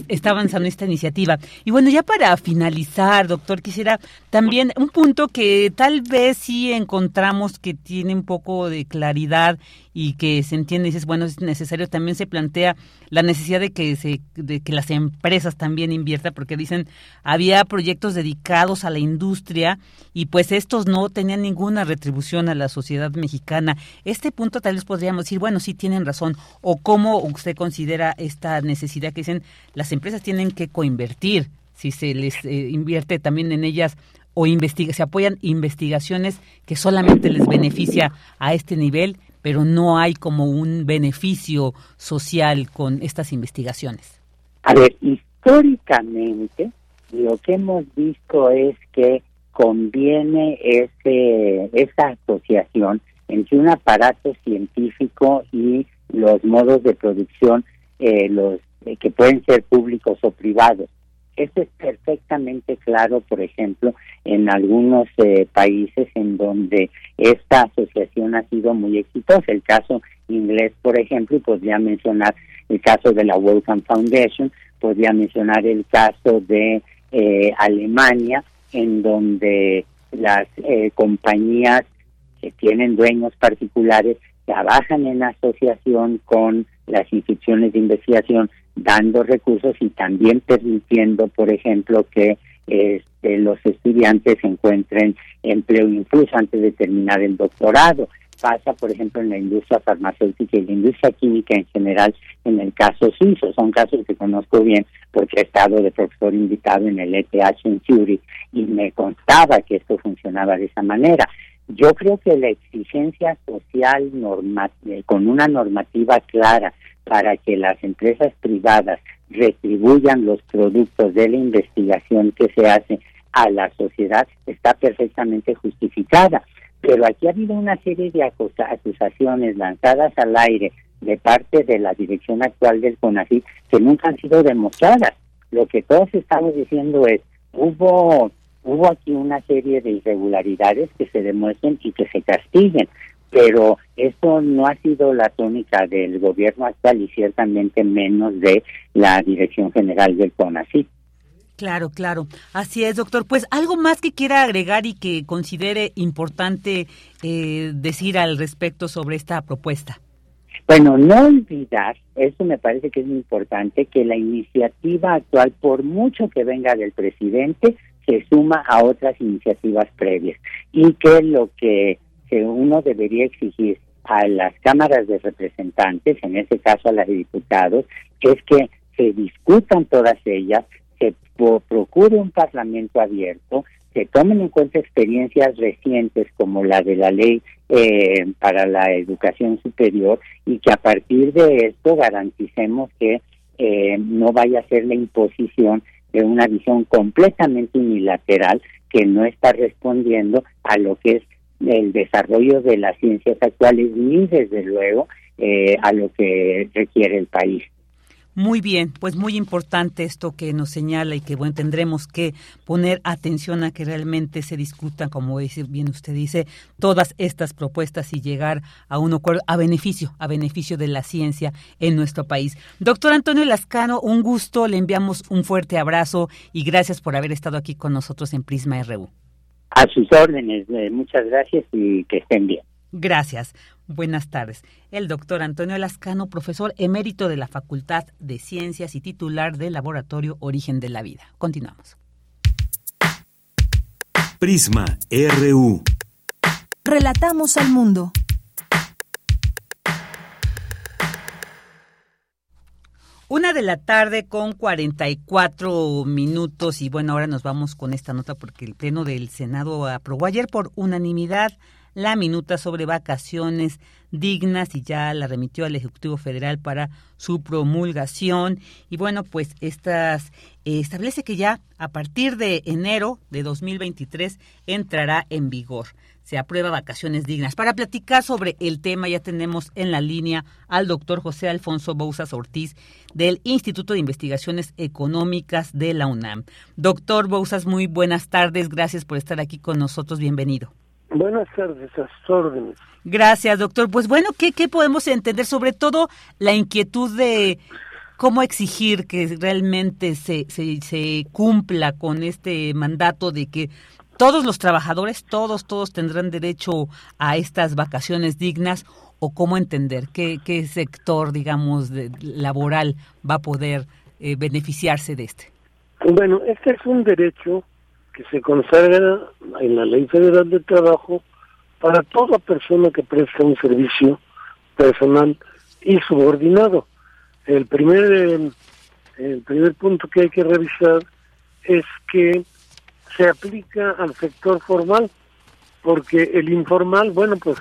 está avanzando esta iniciativa. Y bueno, ya para finalizar, doctor, quisiera también un punto que tal vez sí encontramos que tiene un poco de claridad y que se entiende, dices, bueno, es necesario, también se plantea la necesidad de que, se, de que las empresas también inviertan, porque dicen, había proyectos dedicados a la industria y pues estos no tenían ninguna retribución a la sociedad mexicana. Este punto tal vez podríamos decir, bueno, sí tienen razón, o cómo usted considera esta necesidad que dicen, las empresas tienen que coinvertir, si se les eh, invierte también en ellas o investiga, se apoyan investigaciones que solamente les beneficia a este nivel, pero no hay como un beneficio social con estas investigaciones. A ver, históricamente lo que hemos visto es que conviene ese, esa asociación entre un aparato científico y los modos de producción, eh, los eh, que pueden ser públicos o privados. Esto es perfectamente claro, por ejemplo, en algunos eh, países en donde esta asociación ha sido muy exitosa. El caso inglés, por ejemplo, podría mencionar el caso de la Wellcome Foundation, podría mencionar el caso de eh, Alemania, en donde las eh, compañías que tienen dueños particulares trabajan en asociación con las instituciones de investigación dando recursos y también permitiendo, por ejemplo, que este, los estudiantes encuentren empleo incluso antes de terminar el doctorado. Pasa, por ejemplo, en la industria farmacéutica y la industria química en general, en el caso suizo. Son casos que conozco bien porque he estado de profesor invitado en el ETH en Zurich y me constaba que esto funcionaba de esa manera. Yo creo que la exigencia social eh, con una normativa clara para que las empresas privadas retribuyan los productos de la investigación que se hace a la sociedad está perfectamente justificada. Pero aquí ha habido una serie de acusaciones lanzadas al aire de parte de la dirección actual del CONACYT que nunca han sido demostradas. Lo que todos estamos diciendo es, hubo hubo aquí una serie de irregularidades que se demuestren y que se castiguen pero eso no ha sido la tónica del gobierno actual y ciertamente menos de la Dirección General del CONACYT. Claro, claro. Así es, doctor. Pues algo más que quiera agregar y que considere importante eh, decir al respecto sobre esta propuesta. Bueno, no olvidar, eso me parece que es muy importante, que la iniciativa actual, por mucho que venga del presidente, se suma a otras iniciativas previas. Y que lo que uno debería exigir a las cámaras de representantes, en este caso a las de diputados, es que se discutan todas ellas, se procure un parlamento abierto, se tomen en cuenta experiencias recientes como la de la ley eh, para la educación superior y que a partir de esto garanticemos que eh, no vaya a ser la imposición de una visión completamente unilateral que no está respondiendo a lo que es el desarrollo de las ciencias actuales ni desde luego eh, a lo que requiere el país. Muy bien, pues muy importante esto que nos señala y que bueno, tendremos que poner atención a que realmente se discutan, como bien usted dice, todas estas propuestas y llegar a un acuerdo a beneficio, a beneficio de la ciencia en nuestro país. Doctor Antonio Lascano, un gusto, le enviamos un fuerte abrazo y gracias por haber estado aquí con nosotros en Prisma RU. A sus órdenes, eh, muchas gracias y que estén bien. Gracias. Buenas tardes. El doctor Antonio Lascano, profesor emérito de la Facultad de Ciencias y titular del Laboratorio Origen de la Vida. Continuamos. Prisma RU. Relatamos al mundo. Una de la tarde con 44 minutos y bueno, ahora nos vamos con esta nota porque el Pleno del Senado aprobó ayer por unanimidad la minuta sobre vacaciones dignas y ya la remitió al Ejecutivo Federal para su promulgación. Y bueno, pues estas eh, establece que ya a partir de enero de 2023 entrará en vigor. Se aprueba vacaciones dignas. Para platicar sobre el tema ya tenemos en la línea al doctor José Alfonso Bouzas Ortiz del Instituto de Investigaciones Económicas de la UNAM. Doctor Bouzas, muy buenas tardes. Gracias por estar aquí con nosotros. Bienvenido. Buenas tardes, a sus órdenes. Gracias, doctor. Pues bueno, ¿qué, ¿qué podemos entender? Sobre todo la inquietud de cómo exigir que realmente se, se, se cumpla con este mandato de que todos los trabajadores, todos, todos tendrán derecho a estas vacaciones dignas o cómo entender qué, qué sector, digamos, de, laboral va a poder eh, beneficiarse de este. Bueno, este es un derecho que se consagra en la Ley Federal de Trabajo para toda persona que presta un servicio personal y subordinado. El primer, el primer punto que hay que revisar es que se aplica al sector formal, porque el informal, bueno, pues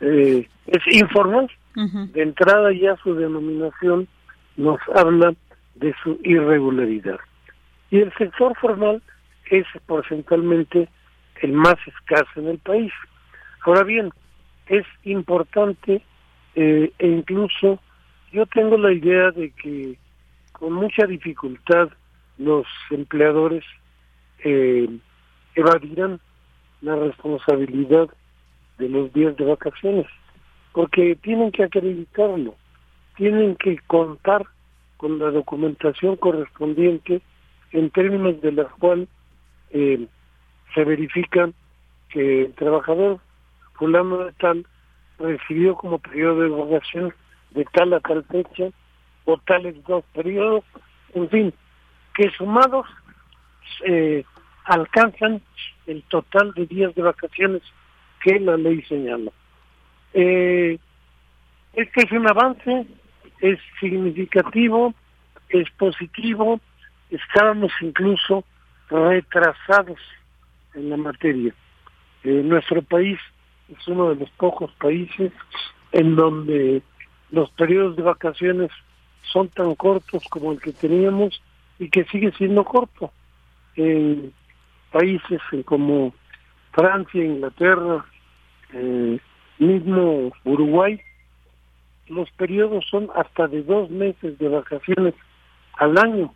eh, es informal. De entrada ya su denominación nos habla de su irregularidad. Y el sector formal es porcentualmente el más escaso en el país. Ahora bien, es importante eh, e incluso yo tengo la idea de que con mucha dificultad los empleadores eh, evadirán la responsabilidad de los días de vacaciones, porque tienen que acreditarlo, tienen que contar con la documentación correspondiente en términos de la cual eh, se verifica que el trabajador fulano de tal recibió como periodo de vacación de tal a tal fecha o tales dos periodos, en fin, que sumados eh, alcanzan el total de días de vacaciones que la ley señala. Eh, este es un avance, es significativo, es positivo, estábamos incluso retrasados en la materia. Eh, nuestro país es uno de los pocos países en donde los periodos de vacaciones son tan cortos como el que teníamos y que sigue siendo corto. En países como Francia, Inglaterra, eh, mismo Uruguay, los periodos son hasta de dos meses de vacaciones al año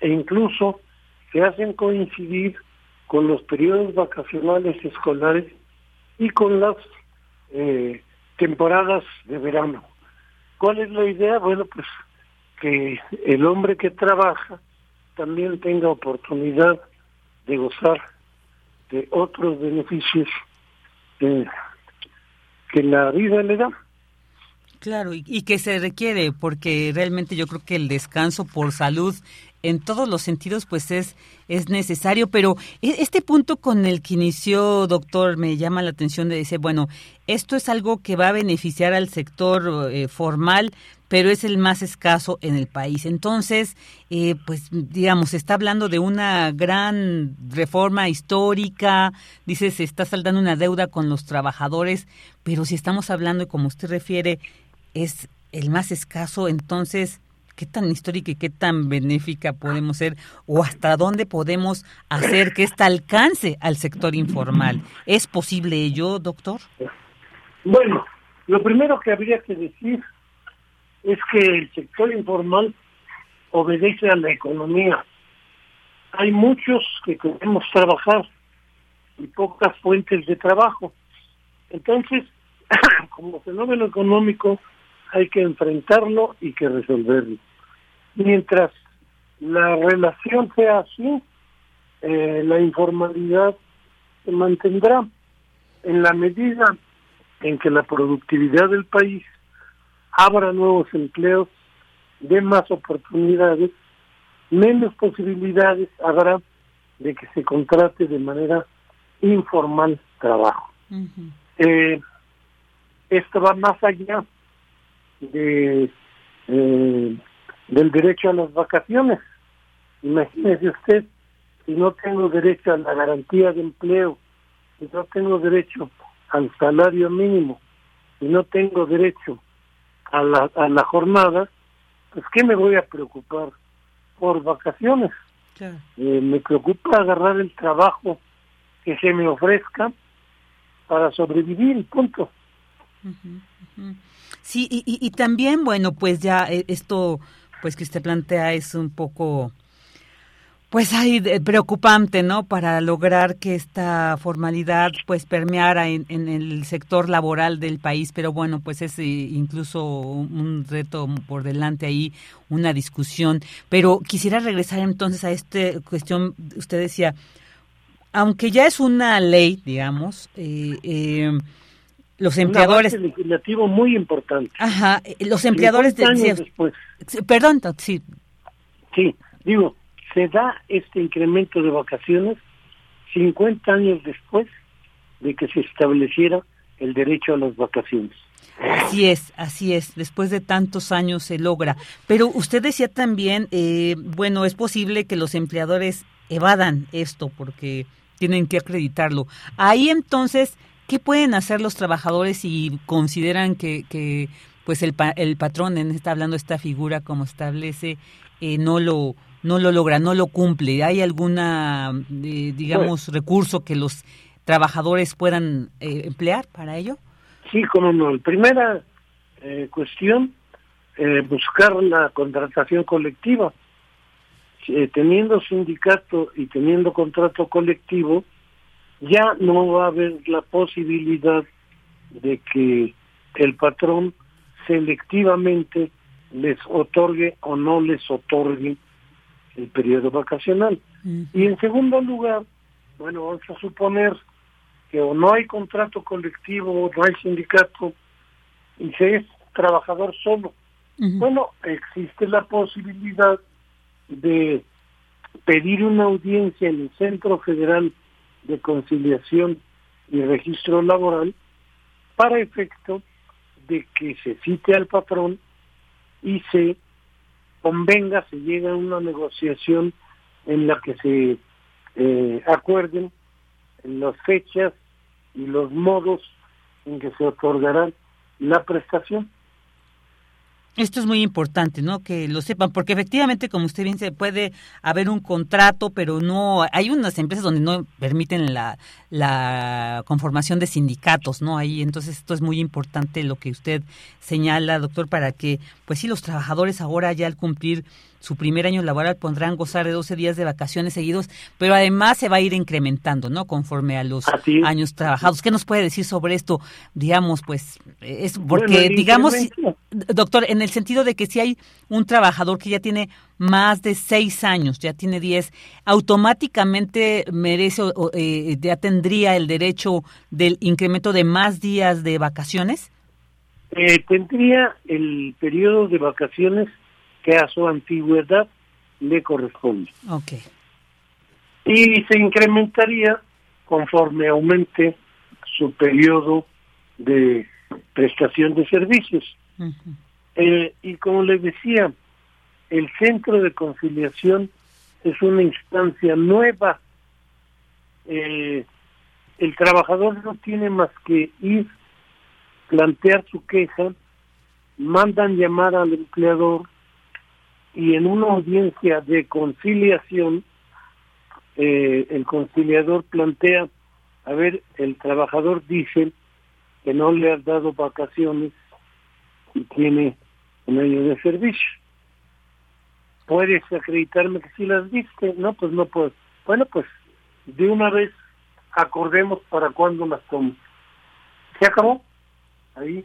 e incluso se hacen coincidir con los periodos vacacionales escolares y con las eh, temporadas de verano. ¿Cuál es la idea? Bueno, pues que el hombre que trabaja también tenga oportunidad de gozar de otros beneficios eh, que la vida le da. Claro, y, y, que se requiere, porque realmente yo creo que el descanso por salud en todos los sentidos pues es, es necesario, pero e, este punto con el que inició, doctor, me llama la atención de decir, bueno, esto es algo que va a beneficiar al sector eh, formal, pero es el más escaso en el país. Entonces, eh, pues digamos, se está hablando de una gran reforma histórica, dice, se está saldando una deuda con los trabajadores, pero si estamos hablando, como usted refiere, es el más escaso, entonces qué tan histórica y qué tan benéfica podemos ser o hasta dónde podemos hacer que esta alcance al sector informal. ¿Es posible ello, doctor? Bueno, Lo primero que habría que decir es que el sector informal obedece a la economía. Hay muchos que queremos trabajar y pocas fuentes de trabajo. Entonces, *clears throat* como fenómeno económico, hay que enfrentarlo y que resolverlo. Mientras la relación sea así, eh, la informalidad se mantendrá en la medida en que la productividad del país abra nuevos empleos, dé más oportunidades, menos posibilidades habrá de que se contrate de manera informal trabajo. eh, esto va más allá de eh, del derecho a las vacaciones. Imagínese usted, si no tengo derecho a la garantía de empleo, si no tengo derecho al salario mínimo, si no tengo derecho a la, a la jornada, pues ¿qué me voy a preocupar por vacaciones? Eh, me preocupa agarrar el trabajo que se me ofrezca para sobrevivir, punto. Sí, y, y, también, bueno, pues ya eh, esto pues que usted plantea es un poco pues hay preocupante, ¿no? Para lograr que esta formalidad pues permeara en, en, el sector laboral del país, pero bueno, pues es eh, incluso un reto por delante ahí, una discusión. Pero quisiera regresar entonces a esta cuestión, usted decía, aunque ya es una ley, digamos, eh, eh, los empleadores un legislativo muy importante ajá los empleadores de, años después perdón sí sí digo se da este incremento de vacaciones 50 años después de que se estableciera el derecho a las vacaciones Así es, así es. Después de tantos años se logra. Pero usted decía también, eh, bueno, es posible que los empleadores evadan esto porque tienen que acreditarlo. Ahí entonces ¿Qué pueden hacer los trabajadores si consideran que, que pues el, el patrón, en está hablando esta figura como establece, eh, no lo no lo logra, no lo cumple? ¿Hay alguna, eh, digamos, pues recurso que los trabajadores puedan eh, emplear para ello? Sí, como no. Primera eh, cuestión, buscar la contratación colectiva. teniendo sindicato y teniendo contrato colectivo, ya no va a haber la posibilidad de que el patrón selectivamente les otorgue o no les otorgue el periodo vacacional. Y en segundo lugar, bueno, vamos a suponer que o no hay contrato colectivo o no hay sindicato y se es trabajador solo. Bueno, existe la posibilidad de pedir una audiencia en el Centro Federal de conciliación y registro laboral para efecto de que se cite al patrón y se convenga, se llegue a una negociación en la que se eh, acuerden las fechas y los modos en que se otorgará la prestación. Esto es muy importante, ¿no? Que lo sepan, porque efectivamente, como usted bien dice, puede haber un contrato, pero no, hay unas empresas donde no permiten la, la conformación de sindicatos, ¿no? Ahí, entonces, esto es muy importante lo que usted señala, doctor, para que, pues sí, los trabajadores ahora ya al cumplir su primer año laboral podrán gozar de 12 días de vacaciones seguidos, pero además se va a ir incrementando, ¿no? Conforme a los años trabajados. ¿Qué nos puede decir sobre esto? Digamos, pues, es porque, digamos, doctor, en el sentido de que si hay un trabajador que ya tiene más de seis años, ya tiene 10, automáticamente merece o eh, ya tendría el derecho del incremento de más días de vacaciones? Eh, tendría el periodo de vacaciones que a su antigüedad le corresponde. Okay. Y se incrementaría conforme aumente su periodo de prestación de servicios. eh, y como les decía, el centro de conciliación es una instancia nueva. Eh, el trabajador no tiene más que ir, plantear su queja, mandan llamar al empleador, y en una audiencia de conciliación, eh, el conciliador plantea, a ver, el trabajador dice que no le has dado vacaciones y tiene un año de servicio. ¿Puedes acreditarme que si las viste? No, pues no puedo. Bueno, pues de una vez acordemos para cuándo las tomo. Se acabó. Ahí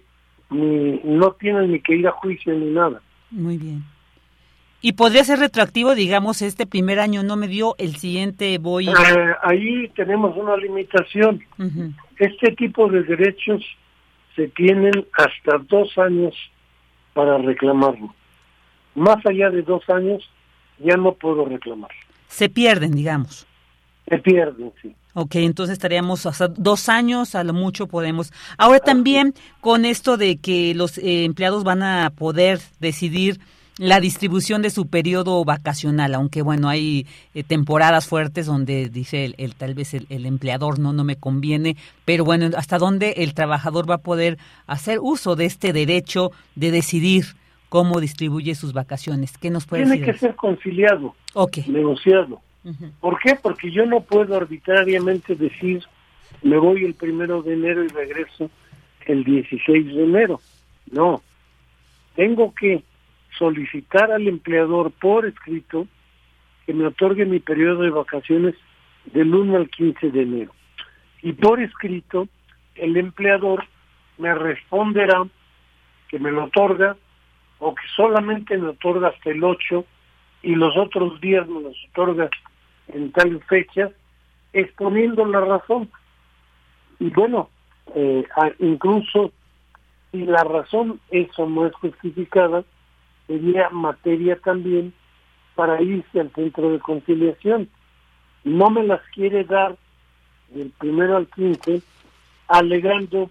ni, no tienen ni que ir a juicio ni nada. Muy bien. Y podría ser retroactivo, digamos, este primer año no me dio, el siguiente voy. Eh, ahí tenemos una limitación. Este tipo de derechos se tienen hasta dos años para reclamarlo. Más allá de dos años ya no puedo reclamar. Se pierden, digamos. Se pierden, sí. Ok, entonces estaríamos hasta dos años, a lo mucho podemos. Ahora también con esto de que los eh, empleados van a poder decidir la distribución de su periodo vacacional, aunque bueno, hay eh, temporadas fuertes donde dice el, tal vez el, empleador no, no me conviene, pero bueno, hasta dónde el trabajador va a poder hacer uso de este derecho de decidir cómo distribuye sus vacaciones. ¿Qué nos puede Tiene que ser conciliado, negociado. ¿Por qué? Porque yo no puedo arbitrariamente decir me voy el primero de enero y regreso el 16 de enero. No, tengo que solicitar al empleador por escrito que me otorgue mi periodo de vacaciones del 1 al 15 de enero. Y por escrito, el empleador me responderá que me lo otorga o que solamente me otorga hasta el 8 y los otros días me los otorga en tal fecha, exponiendo la razón. Y bueno, eh, incluso si la razón eso no es justificada, sería materia también para irse al centro de conciliación. No me las quiere dar del primero al quince, alegando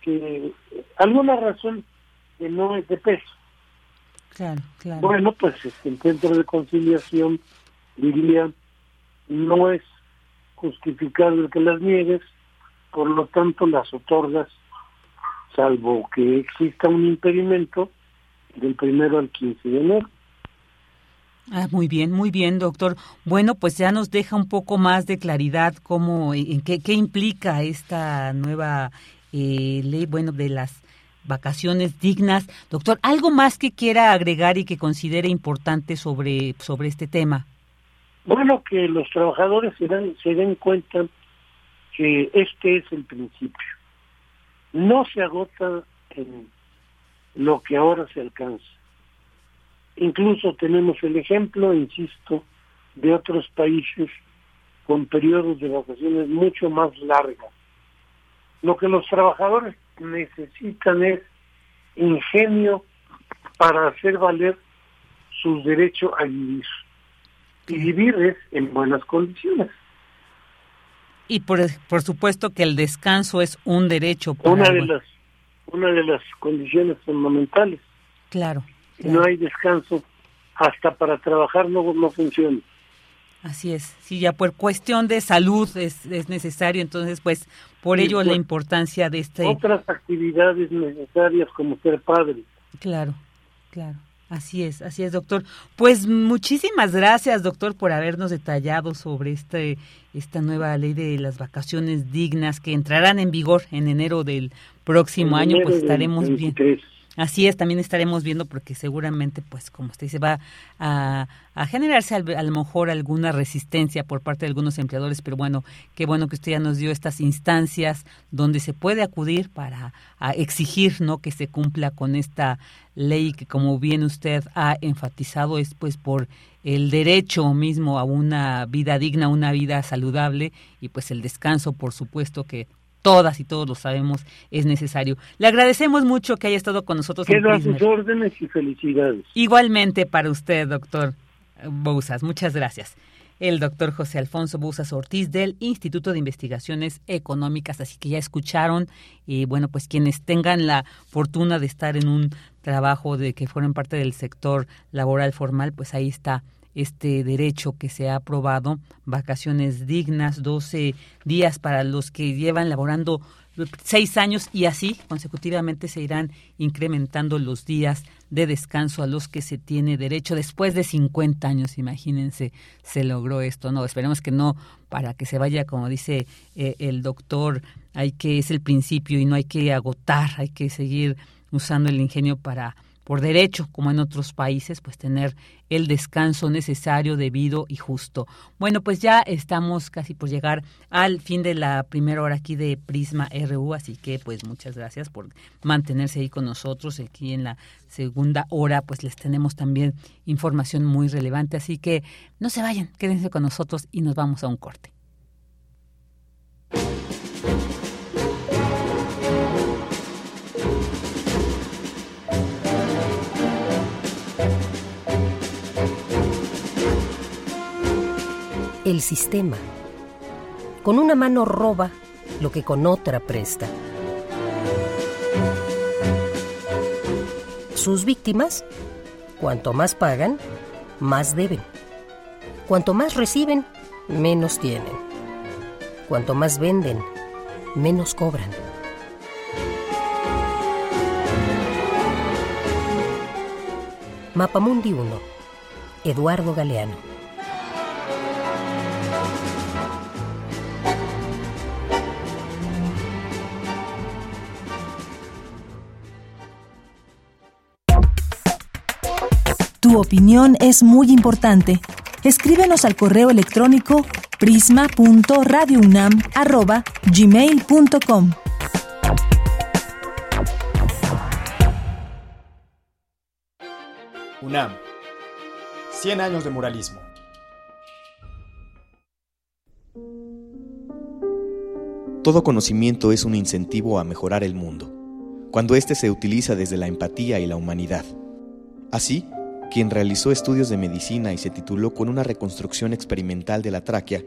que alguna razón que no es de peso. Claro, claro. Bueno, pues el centro de conciliación diría no es justificable que las niegues, por lo tanto las otorgas, salvo que exista un impedimento del primero al 15 de enero. Ah, muy bien, muy bien, doctor. Bueno, pues ya nos deja un poco más de claridad cómo, en qué, qué implica esta nueva eh, ley, bueno, de las vacaciones dignas. Doctor, ¿algo más que quiera agregar y que considere importante sobre, sobre este tema? Bueno, que los trabajadores se, dan, se den cuenta que este es el principio. No se agota en lo que ahora se alcanza. Incluso tenemos el ejemplo, insisto, de otros países con periodos de vacaciones mucho más largos. Lo que los trabajadores necesitan es ingenio para hacer valer sus derechos a vivir y vivir en buenas condiciones. Y por, por supuesto que el descanso es un derecho. una de las una de las condiciones fundamentales. Claro, No hay descanso hasta para trabajar no no funciona. Así es, sí, ya por cuestión de salud es, es necesario, entonces pues por ello la importancia de este... Otras actividades necesarias como ser padre. Claro, claro. Así es, así es, doctor. Pues muchísimas gracias, doctor, por habernos detallado sobre este esta nueva ley de las vacaciones dignas que entrarán en vigor en enero del próximo año. Pues estaremos bien. Así es, también estaremos viendo porque seguramente, pues como usted dice, va a, generarse a, lo mejor alguna resistencia por parte de algunos empleadores, pero bueno, qué bueno que usted ya nos dio estas instancias donde se puede acudir para exigir no que se cumpla con esta ley que como bien usted ha enfatizado es pues por el derecho mismo a una vida digna, una vida saludable y pues el descanso, por supuesto que todas y todos lo sabemos, es necesario. Le agradecemos mucho que haya estado con nosotros. Quedo a sus órdenes y felicidades. Igualmente para usted, doctor Bouzas. Muchas gracias. El doctor José Alfonso Bouzas Ortiz del Instituto de Investigaciones Económicas. Así que ya escucharon, y bueno, pues quienes tengan la fortuna de estar en un trabajo de que fueran parte del sector laboral formal, pues ahí está este derecho que se ha aprobado, vacaciones dignas, 12 días para los que llevan laborando seis años y así consecutivamente se irán incrementando los días de descanso a los que se tiene derecho después de 50 años, imagínense, se logró esto, no, esperemos que no, para que se vaya, como dice eh, el doctor, hay que, es el principio y no hay que agotar, hay que seguir usando el ingenio para por derecho, como en otros países, pues tener el descanso necesario, debido y justo. Bueno, pues ya estamos casi por llegar al fin de la primera hora aquí de Prisma RU, así que pues muchas gracias por mantenerse ahí con nosotros. Aquí en la segunda hora pues les tenemos también información muy relevante, así que no se vayan, quédense con nosotros y nos vamos a un corte. El sistema. Con una mano roba lo que con otra presta. Sus víctimas, cuanto más pagan, más deben. Cuanto más reciben, menos tienen. Cuanto más venden, menos cobran. Mapamundi 1. Eduardo Galeano. Tu opinión es muy importante. Escríbenos al correo electrónico prisma.radiounam@gmail.com. UNAM. 100 años de muralismo. Todo conocimiento es un incentivo a mejorar el mundo, cuando éste se utiliza desde la empatía y la humanidad. Así, quien realizó estudios de medicina y se tituló con una reconstrucción experimental de la tráquea,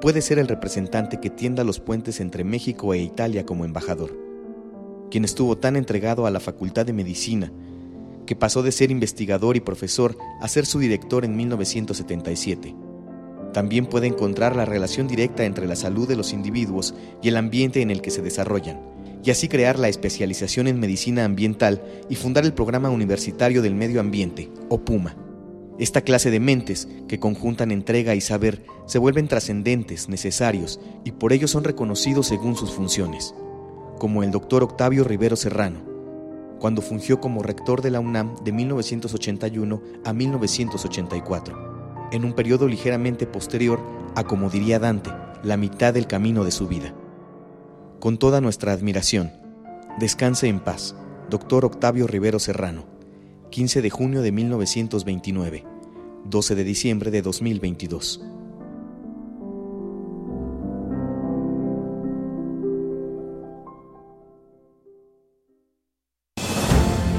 puede ser el representante que tienda los puentes entre México e Italia como embajador, quien estuvo tan entregado a la Facultad de Medicina que pasó de ser investigador y profesor a ser su director en 1977. También puede encontrar la relación directa entre la salud de los individuos y el ambiente en el que se desarrollan, y así crear la especialización en medicina ambiental y fundar el Programa Universitario del Medio Ambiente, o PUMA. Esta clase de mentes, que conjuntan entrega y saber, se vuelven trascendentes, necesarios, y por ello son reconocidos según sus funciones, como el doctor Octavio Rivero Serrano, cuando fungió como rector de la UNAM de 1981 a 1984, en un periodo ligeramente posterior a, como diría Dante, la mitad del camino de su vida con toda nuestra admiración. Descanse en paz, Doctor Octavio Rivero Serrano, 15 de junio de 1929, 12 de diciembre de 2022.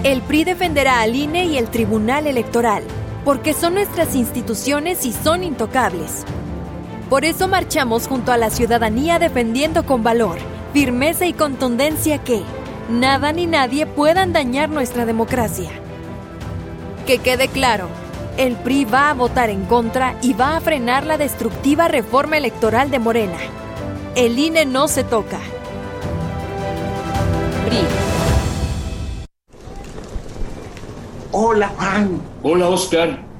El PRI defenderá al INE y el Tribunal Electoral, porque son nuestras instituciones y son intocables. Por eso marchamos junto a la ciudadanía defendiendo con valor firmeza y contundencia que nada ni nadie puedan dañar nuestra democracia. Que quede claro, el PRI va a votar en contra y va a frenar la destructiva reforma electoral de Morena. El INE no se toca. PRI. Hola, Juan. Hola, Oscar.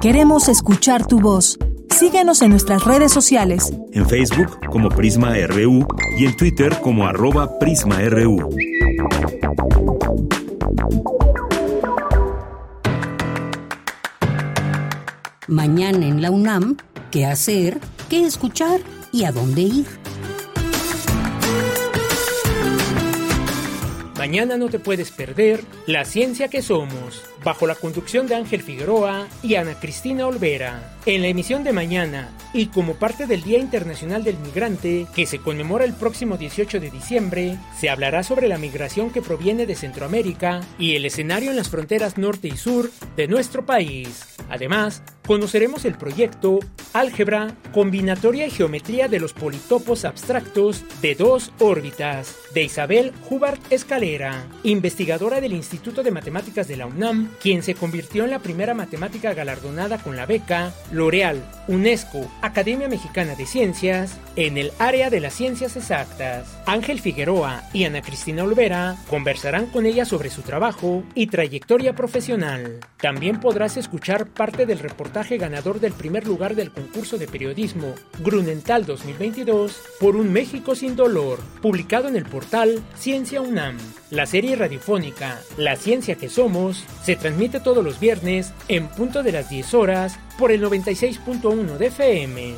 Queremos escuchar tu voz. Síguenos en nuestras redes sociales. En Facebook como Prisma RU y en Twitter como arroba PrismaRU. Mañana en la UNAM, ¿qué hacer? ¿Qué escuchar? ¿Y a dónde ir? Mañana no te puedes perder La Ciencia que Somos, bajo la conducción de Ángel Figueroa y Ana Cristina Olvera. En la emisión de mañana, y como parte del Día Internacional del Migrante, que se conmemora el próximo 18 de diciembre, se hablará sobre la migración que proviene de Centroamérica y el escenario en las fronteras norte y sur de nuestro país. Además, conoceremos el proyecto Álgebra, Combinatoria y Geometría de los Politopos Abstractos de dos órbitas, de Isabel Hubert Escalera, investigadora del Instituto de Matemáticas de la UNAM, quien se convirtió en la primera matemática galardonada con la beca L'Oreal, UNESCO, Academia Mexicana de Ciencias, en el área de las ciencias exactas. Ángel Figueroa y Ana Cristina Olvera conversarán con ella sobre su trabajo y trayectoria profesional. También podrás escuchar parte del reportaje ganador del primer lugar del concurso de periodismo Grunental 2022 por un México sin dolor, publicado en el portal Ciencia UNAM. La serie radiofónica La Ciencia que Somos se transmite todos los viernes en punto de las 10 horas por el 96.1 de FM.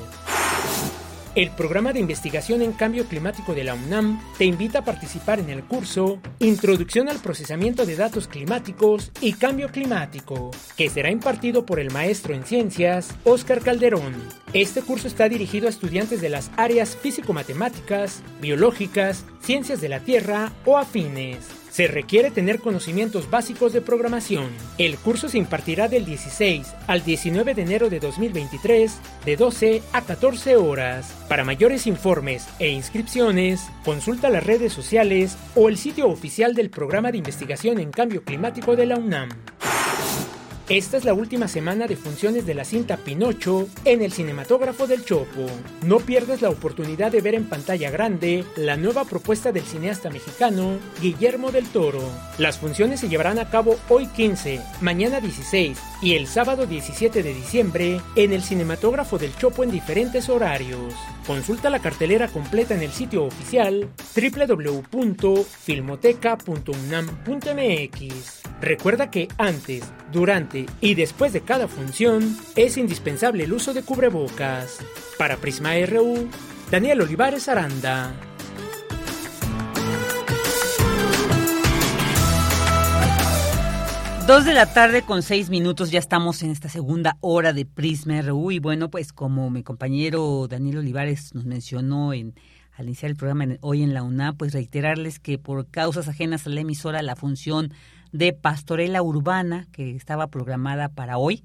El programa de investigación en cambio climático de la UNAM te invita a participar en el curso Introducción al procesamiento de datos climáticos y cambio climático, que será impartido por el maestro en ciencias Óscar Calderón. Este curso está dirigido a estudiantes de las áreas físico-matemáticas, biológicas, ciencias de la Tierra o afines. Se requiere tener conocimientos básicos de programación. El curso se impartirá del 16 al 19 de enero de 2023 de 12 a 14 horas. Para mayores informes e inscripciones, consulta las redes sociales o el sitio oficial del Programa de Investigación en Cambio Climático de la UNAM. Esta es la última semana de funciones de la cinta Pinocho en el cinematógrafo del Chopo. No pierdas la oportunidad de ver en pantalla grande la nueva propuesta del cineasta mexicano Guillermo del Toro. Las funciones se llevarán a cabo hoy 15, mañana 16 y el sábado 17 de diciembre en el cinematógrafo del Chopo en diferentes horarios. Consulta la cartelera completa en el sitio oficial www.filmoteca.unam.mx. Recuerda que antes, durante y después de cada función es indispensable el uso de cubrebocas. Para Prisma RU, Daniel Olivares Aranda. Dos de la tarde con seis minutos, ya estamos en esta segunda hora de Prisma RU y bueno, pues como mi compañero Daniel Olivares nos mencionó en, al iniciar el programa hoy en la UNA, pues reiterarles que por causas ajenas a la emisora la función de Pastorela Urbana, que estaba programada para hoy,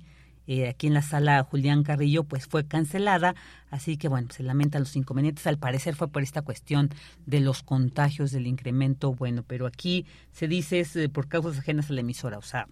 eh, aquí en la sala Julián Carrillo, pues fue cancelada. Así que bueno, se lamentan los inconvenientes. Al parecer fue por esta cuestión de los contagios, del incremento. Bueno, pero aquí se dice es eh, por causas ajenas a la emisora. O sea,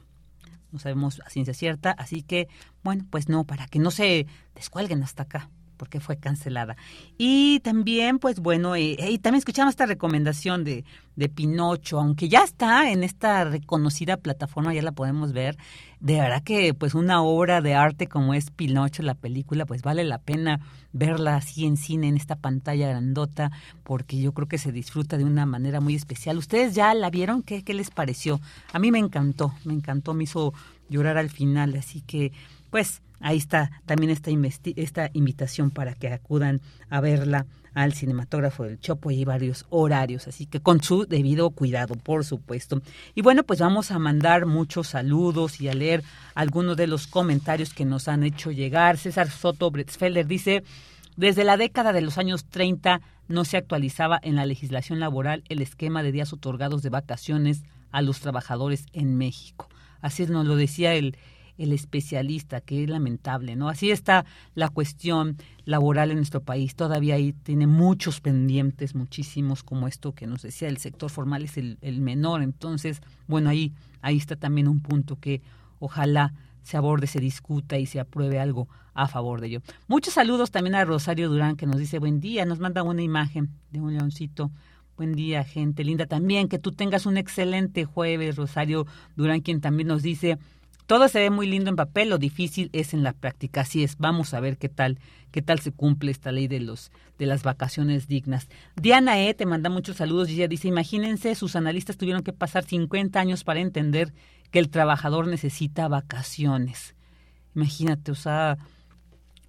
no sabemos a ciencia cierta. Así que bueno, pues no, para que no se descuelguen hasta acá porque fue cancelada. Y también, pues bueno, eh, y también escuchamos esta recomendación de, de Pinocho, aunque ya está en esta reconocida plataforma, ya la podemos ver. De verdad que pues una obra de arte como es Pinocho, la película, pues vale la pena verla así en cine, en esta pantalla grandota, porque yo creo que se disfruta de una manera muy especial. ¿Ustedes ya la vieron? ¿Qué, qué les pareció? A mí me encantó, me encantó, me hizo llorar al final, así que pues ahí está también esta, esta invitación para que acudan a verla al cinematógrafo del Chopo y varios horarios, así que con su debido cuidado, por supuesto. Y bueno, pues vamos a mandar muchos saludos y a leer algunos de los comentarios que nos han hecho llegar. César Soto Bretzfelder dice, desde la década de los años 30 no se actualizaba en la legislación laboral el esquema de días otorgados de vacaciones a los trabajadores en México. Así nos lo decía el, el especialista, que es lamentable, ¿no? Así está la cuestión laboral en nuestro país. Todavía ahí tiene muchos pendientes, muchísimos, como esto que nos decía, el sector formal es el, menor. Entonces, bueno, ahí, ahí está también un punto que ojalá se aborde, se discuta y se apruebe algo a favor de ello. Muchos saludos también a Rosario Durán que nos dice buen día, nos manda una imagen de un leoncito. Buen día, gente linda también. Que tú tengas un excelente jueves, Rosario Durán, quien también nos dice todo se ve muy lindo en papel, lo difícil es en la práctica. Así es, vamos a ver qué tal, qué tal se cumple esta ley de los de las vacaciones dignas. Diana E te manda muchos saludos y ella dice, imagínense, sus analistas tuvieron que pasar 50 años para entender que el trabajador necesita vacaciones. Imagínate, o sea,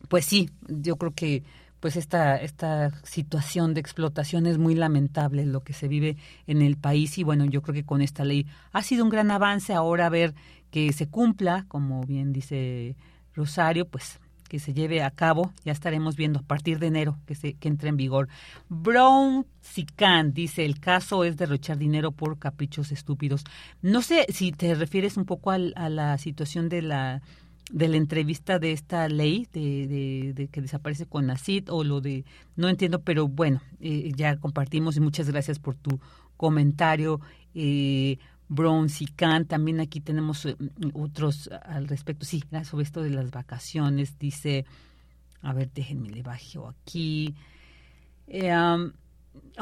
pues sí, yo creo que pues esta, esta situación de explotación es muy lamentable lo que se vive en el país y bueno, yo creo que con esta ley ha sido un gran avance ahora ver que se cumpla, como bien dice Rosario, pues que se lleve a cabo, ya estaremos viendo a partir de enero que se que entre en vigor. Brown Sican dice, el caso es derrochar dinero por caprichos estúpidos. No sé si te refieres un poco a la situación de la de la entrevista de esta ley de, que desaparece con ACID o lo de no entiendo pero bueno eh, ya compartimos y muchas gracias por tu comentario eh, Bronze y Khan también aquí tenemos eh, otros al respecto sí sobre esto de las vacaciones dice a ver déjenme le bajo aquí eh,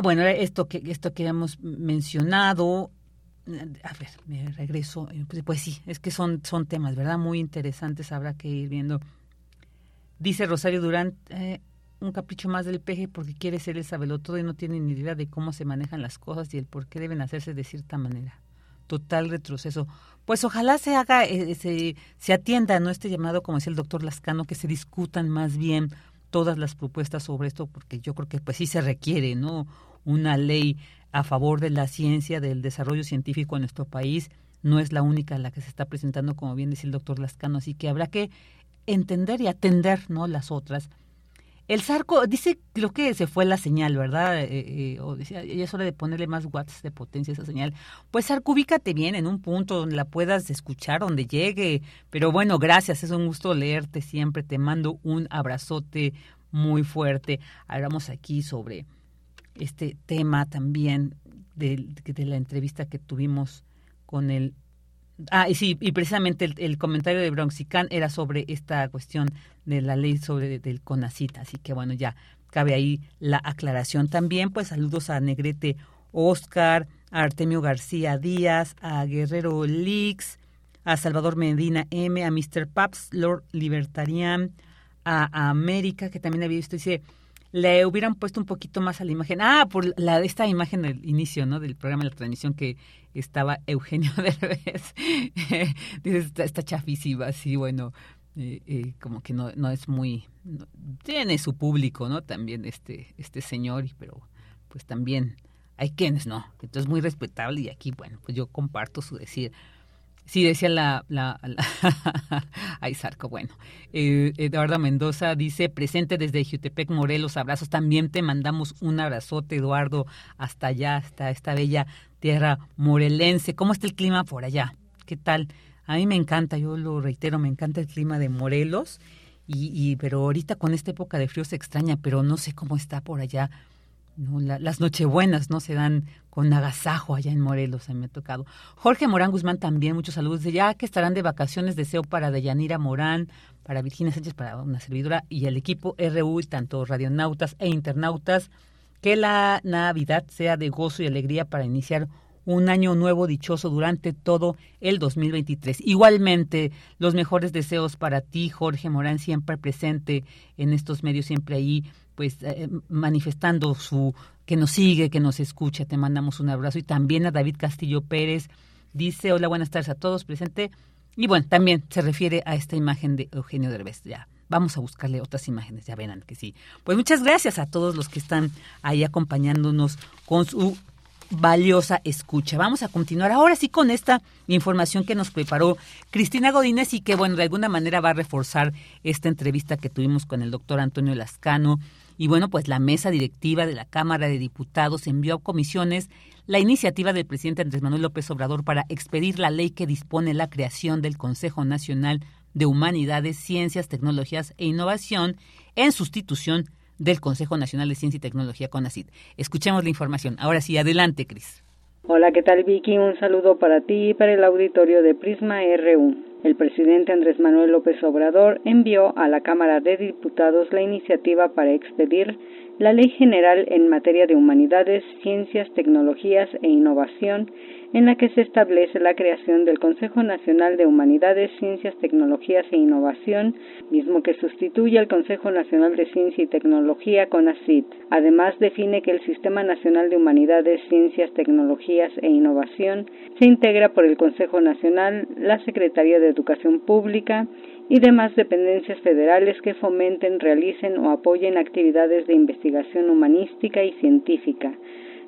bueno esto que esto que hemos mencionado a ver, me regreso. Eh, pues, pues, sí, es que son, son temas, ¿verdad? Muy interesantes, habrá que ir viendo. Dice Rosario Durán, eh, un capricho más del peje porque quiere ser el sabelotodo y no tiene ni idea de cómo se manejan las cosas y el por qué deben hacerse de cierta manera. Total retroceso. Pues ojalá se haga, eh, se, se atienda ¿no? este llamado, como decía el doctor Lascano, que se discutan más bien todas las propuestas sobre esto, porque yo creo que pues sí se requiere, ¿no? Una ley a favor de la ciencia, del desarrollo científico en nuestro país. No es la única la que se está presentando, como bien dice el doctor Lascano, así que habrá que entender y atender ¿no? las otras. El Zarco dice, creo que se fue la señal, ¿verdad? Eh, eh, o decía, ya es hora de ponerle más watts de potencia a esa señal. Pues Zarco, ubícate bien en un punto donde la puedas escuchar, donde llegue. Pero bueno, gracias, es un gusto leerte siempre. Te mando un abrazote muy fuerte. Hablamos aquí sobre este tema también de, de la entrevista que tuvimos con el Ah, y sí, y precisamente el, comentario de Bronxican era sobre esta cuestión de la ley sobre del CONACIT, así que bueno, ya cabe ahí la aclaración. También, pues saludos a Negrete Oscar, a Artemio García Díaz, a Guerrero Lix, a Salvador Medina M, a Mr. Paps, Lord Libertarian, a, a América, que también había visto, dice, le hubieran puesto un poquito más a la imagen. Ah, por la esta imagen del inicio, ¿no? Del programa de la transmisión que estaba Eugenio *laughs* Derbez. Dice, está, chafísima, sí, bueno, eh, eh, como que no, no es muy... tiene su público, ¿no? También este, este señor, pero pues también hay quienes no. Entonces muy respetable y aquí, bueno, pues yo comparto su decir. Sí, decía la... la, *laughs* Ay, Zarco, bueno. Eh, Eduardo Mendoza dice, presente desde Jutepec, Morelos, abrazos. También te mandamos un abrazote, Eduardo, hasta allá, hasta esta bella tierra morelense. ¿Cómo está el clima por allá? ¿Qué tal? A mí me encanta, yo lo reitero, me encanta el clima de Morelos. Y, y pero ahorita con esta época de frío se extraña, pero no sé cómo está por allá ¿no? las nochebuenas no se dan con agasajo allá en Morelos, me ha tocado. Jorge Morán Guzmán también, muchos saludos. Ya que estarán de vacaciones, deseo para Deyanira Morán, para Virginia Sánchez, para una servidora y el equipo RU, tanto radionautas e internautas, que la Navidad sea de gozo y alegría para iniciar un año nuevo dichoso durante todo el 2023. Igualmente, los mejores deseos para ti, Jorge Morán, siempre presente en estos medios, siempre ahí pues eh, manifestando su que nos sigue, que nos escucha. Te mandamos un abrazo y también a David Castillo Pérez. Dice, hola, buenas tardes a todos, presente. Y bueno, también se refiere a esta imagen de Eugenio Derbez. Ya, vamos a buscarle otras imágenes, ya verán que sí. Pues muchas gracias a todos los que están ahí acompañándonos con su valiosa escucha. Vamos a continuar ahora sí con esta información que nos preparó Cristina Godínez y que, bueno, de alguna manera va a reforzar esta entrevista que tuvimos con el doctor Antonio Lascano y bueno, pues la mesa directiva de la Cámara de Diputados envió a comisiones la iniciativa del presidente Andrés Manuel López Obrador para expedir la ley que dispone la creación del Consejo Nacional de Humanidades, Ciencias, Tecnologías e Innovación en sustitución del Consejo Nacional de Ciencia y Tecnología CONACID. Escuchemos la información. Ahora sí, adelante, Cris. Hola, ¿qué tal Vicky? Un saludo para ti y para el auditorio de Prisma RU. El presidente Andrés Manuel López Obrador envió a la Cámara de Diputados la iniciativa para expedir la Ley General en materia de humanidades, ciencias, tecnologías e innovación, en la que se establece la creación del Consejo Nacional de Humanidades, Ciencias, Tecnologías e Innovación, mismo que sustituye al Consejo Nacional de Ciencia y Tecnología CONACYT. Además, define que el Sistema Nacional de Humanidades, Ciencias, Tecnologías e Innovación se integra por el Consejo Nacional, la Secretaría de Educación Pública y demás dependencias federales que fomenten, realicen o apoyen actividades de investigación humanística y científica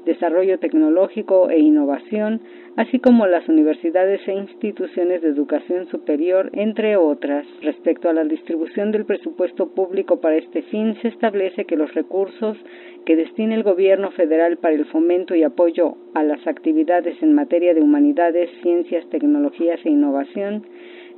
desarrollo tecnológico e innovación, así como las universidades e instituciones de educación superior, entre otras. Respecto a la distribución del presupuesto público para este fin, se establece que los recursos que destine el gobierno federal para el fomento y apoyo a las actividades en materia de humanidades, ciencias, tecnologías e innovación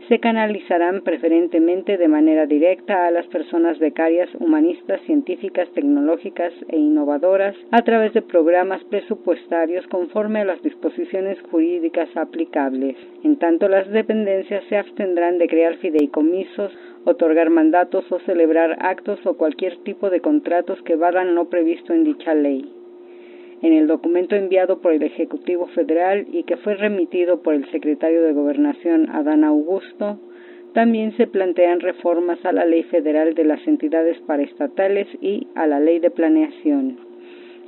se canalizarán preferentemente de manera directa a las personas becarias humanistas, científicas, tecnológicas e innovadoras a través de programas presupuestarios conforme a las disposiciones jurídicas aplicables. En tanto, las dependencias se abstendrán de crear fideicomisos, otorgar mandatos o celebrar actos o cualquier tipo de contratos que valgan lo previsto en dicha ley en el documento enviado por el Ejecutivo Federal y que fue remitido por el secretario de Gobernación Adán Augusto, también se plantean reformas a la Ley Federal de las Entidades Paraestatales y a la Ley de Planeación.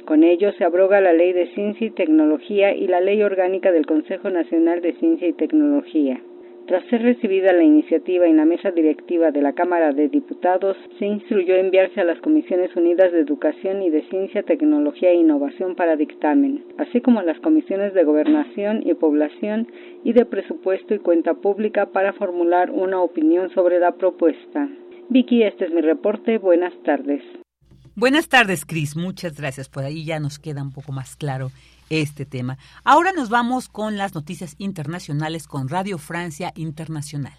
Con ello se abroga la Ley de Ciencia y Tecnología y la Ley Orgánica del Consejo Nacional de Ciencia y Tecnología. Tras ser recibida la iniciativa en la mesa directiva de la Cámara de Diputados, se instruyó enviarse a las Comisiones Unidas de Educación y de Ciencia, Tecnología e Innovación para dictamen, así como a las Comisiones de Gobernación y Población y de Presupuesto y Cuenta Pública para formular una opinión sobre la propuesta. Vicky, este es mi reporte. Buenas tardes. Buenas tardes, Cris. Muchas gracias. Por ahí ya nos queda un poco más claro este tema. Ahora nos vamos con las noticias internacionales con Radio Francia Internacional.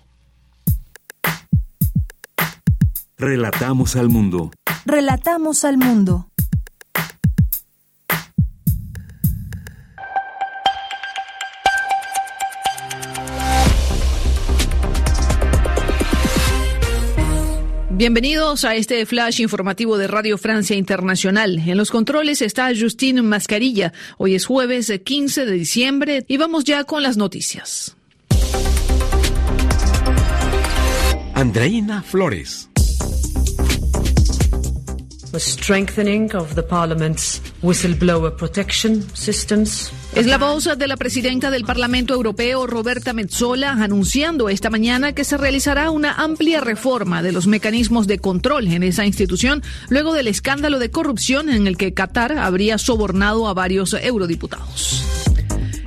Relatamos al mundo. Relatamos al mundo. Bienvenidos a este flash informativo de Radio Francia Internacional. En los controles está Justine Mascarilla. Hoy es jueves 15 de diciembre y vamos ya con las noticias. Andreina Flores. Es la voz de la presidenta del Parlamento Europeo, Roberta Metzola, anunciando esta mañana que se realizará una amplia reforma de los mecanismos de control en esa institución luego del escándalo de corrupción en el que Qatar habría sobornado a varios eurodiputados.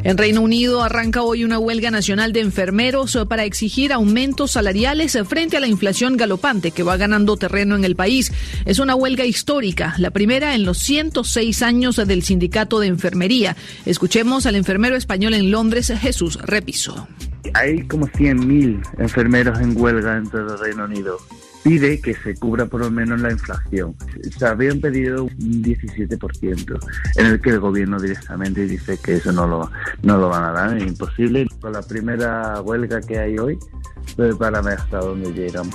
En Reino Unido arranca hoy una huelga nacional de enfermeros para exigir aumentos salariales frente a la inflación galopante que va ganando terreno en el país. Es una huelga histórica, la primera en los 106 años del sindicato de enfermería. Escuchemos al enfermero español en Londres, Jesús Repiso. Hay como 100.000 enfermeros en huelga en todo el Reino Unido pide que se cubra por lo menos la inflación. Se habían pedido un 17%, en el que el gobierno directamente dice que eso no lo, no lo van a dar, es imposible. Con la primera huelga que hay hoy, pues para ver hasta dónde llegamos.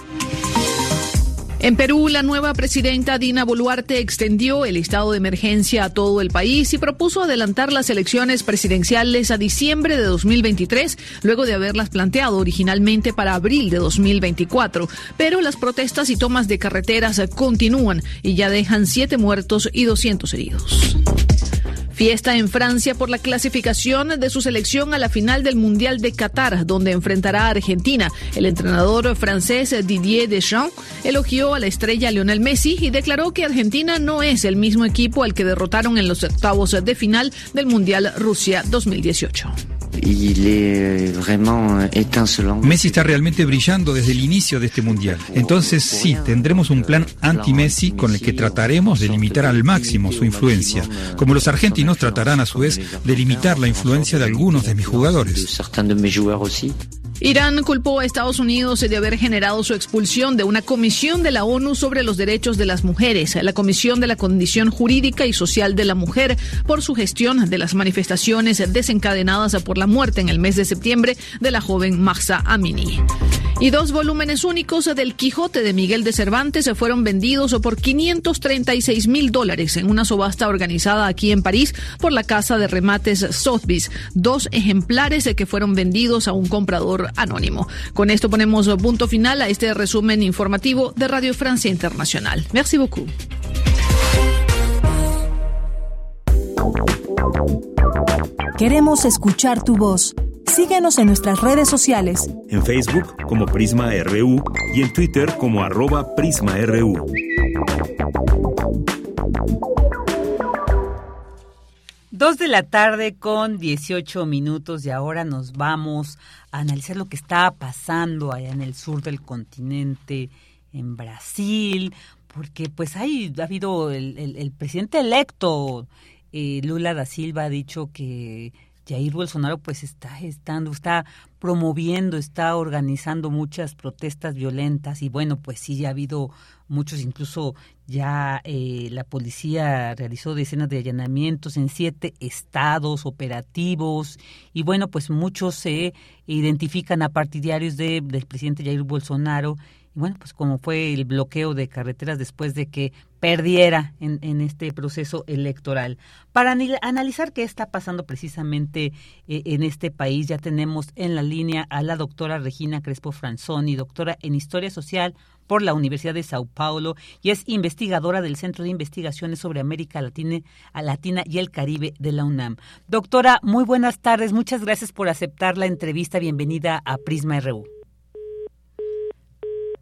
En Perú, la nueva presidenta Dina Boluarte extendió el estado de emergencia a todo el país y propuso adelantar las elecciones presidenciales a diciembre de 2023, luego de haberlas planteado originalmente para abril de 2024. Pero las protestas y tomas de carreteras continúan y ya dejan siete muertos y 200 heridos. Fiesta en Francia por la clasificación de su selección a la final del Mundial de Qatar, donde enfrentará a Argentina. El entrenador francés Didier Deschamps elogió a la estrella Lionel Messi y declaró que Argentina no es el mismo equipo al que derrotaron en los octavos de final del Mundial Rusia 2018. Messi está realmente brillando desde el inicio de este mundial. Entonces sí, tendremos un plan anti-Messi con el que trataremos de limitar al máximo su influencia, como los argentinos tratarán a su vez de limitar la influencia de algunos de mis jugadores. Irán culpó a Estados Unidos de haber generado su expulsión de una comisión de la ONU sobre los derechos de las mujeres, la Comisión de la Condición Jurídica y Social de la Mujer, por su gestión de las manifestaciones desencadenadas por la muerte en el mes de septiembre de la joven Mahsa Amini. Y dos volúmenes únicos del Quijote de Miguel de Cervantes se fueron vendidos por 536 mil dólares en una subasta organizada aquí en París por la casa de remates Sotheby's. Dos ejemplares que fueron vendidos a un comprador anónimo. Con esto ponemos punto final a este resumen informativo de Radio Francia Internacional. Merci beaucoup. Queremos escuchar tu voz. Síguenos en nuestras redes sociales. En Facebook como Prisma RU y en Twitter como arroba PrismaRU. Dos de la tarde con 18 minutos y ahora nos vamos a analizar lo que está pasando allá en el sur del continente, en Brasil, porque pues hay, ha habido el, presidente electo, eh, Lula da Silva, ha dicho que Jair Bolsonaro pues está estando, está promoviendo, está organizando muchas protestas violentas y bueno, pues sí, ya ha habido muchos, incluso ya eh, la policía realizó decenas de allanamientos en siete estados operativos y bueno, pues muchos se identifican a partidarios de, del presidente Jair Bolsonaro bueno, pues como fue el bloqueo de carreteras después de que perdiera en, en este proceso electoral. Para analizar qué está pasando precisamente eh, en este país, ya tenemos en la línea a la doctora Regina Crespo Franzoni, doctora en Historia Social por la Universidad de Sao Paulo y es investigadora del Centro de Investigaciones sobre América Latina, Latina y el Caribe de la UNAM. Doctora, muy buenas tardes, muchas gracias por aceptar la entrevista. Bienvenida a Prisma RU.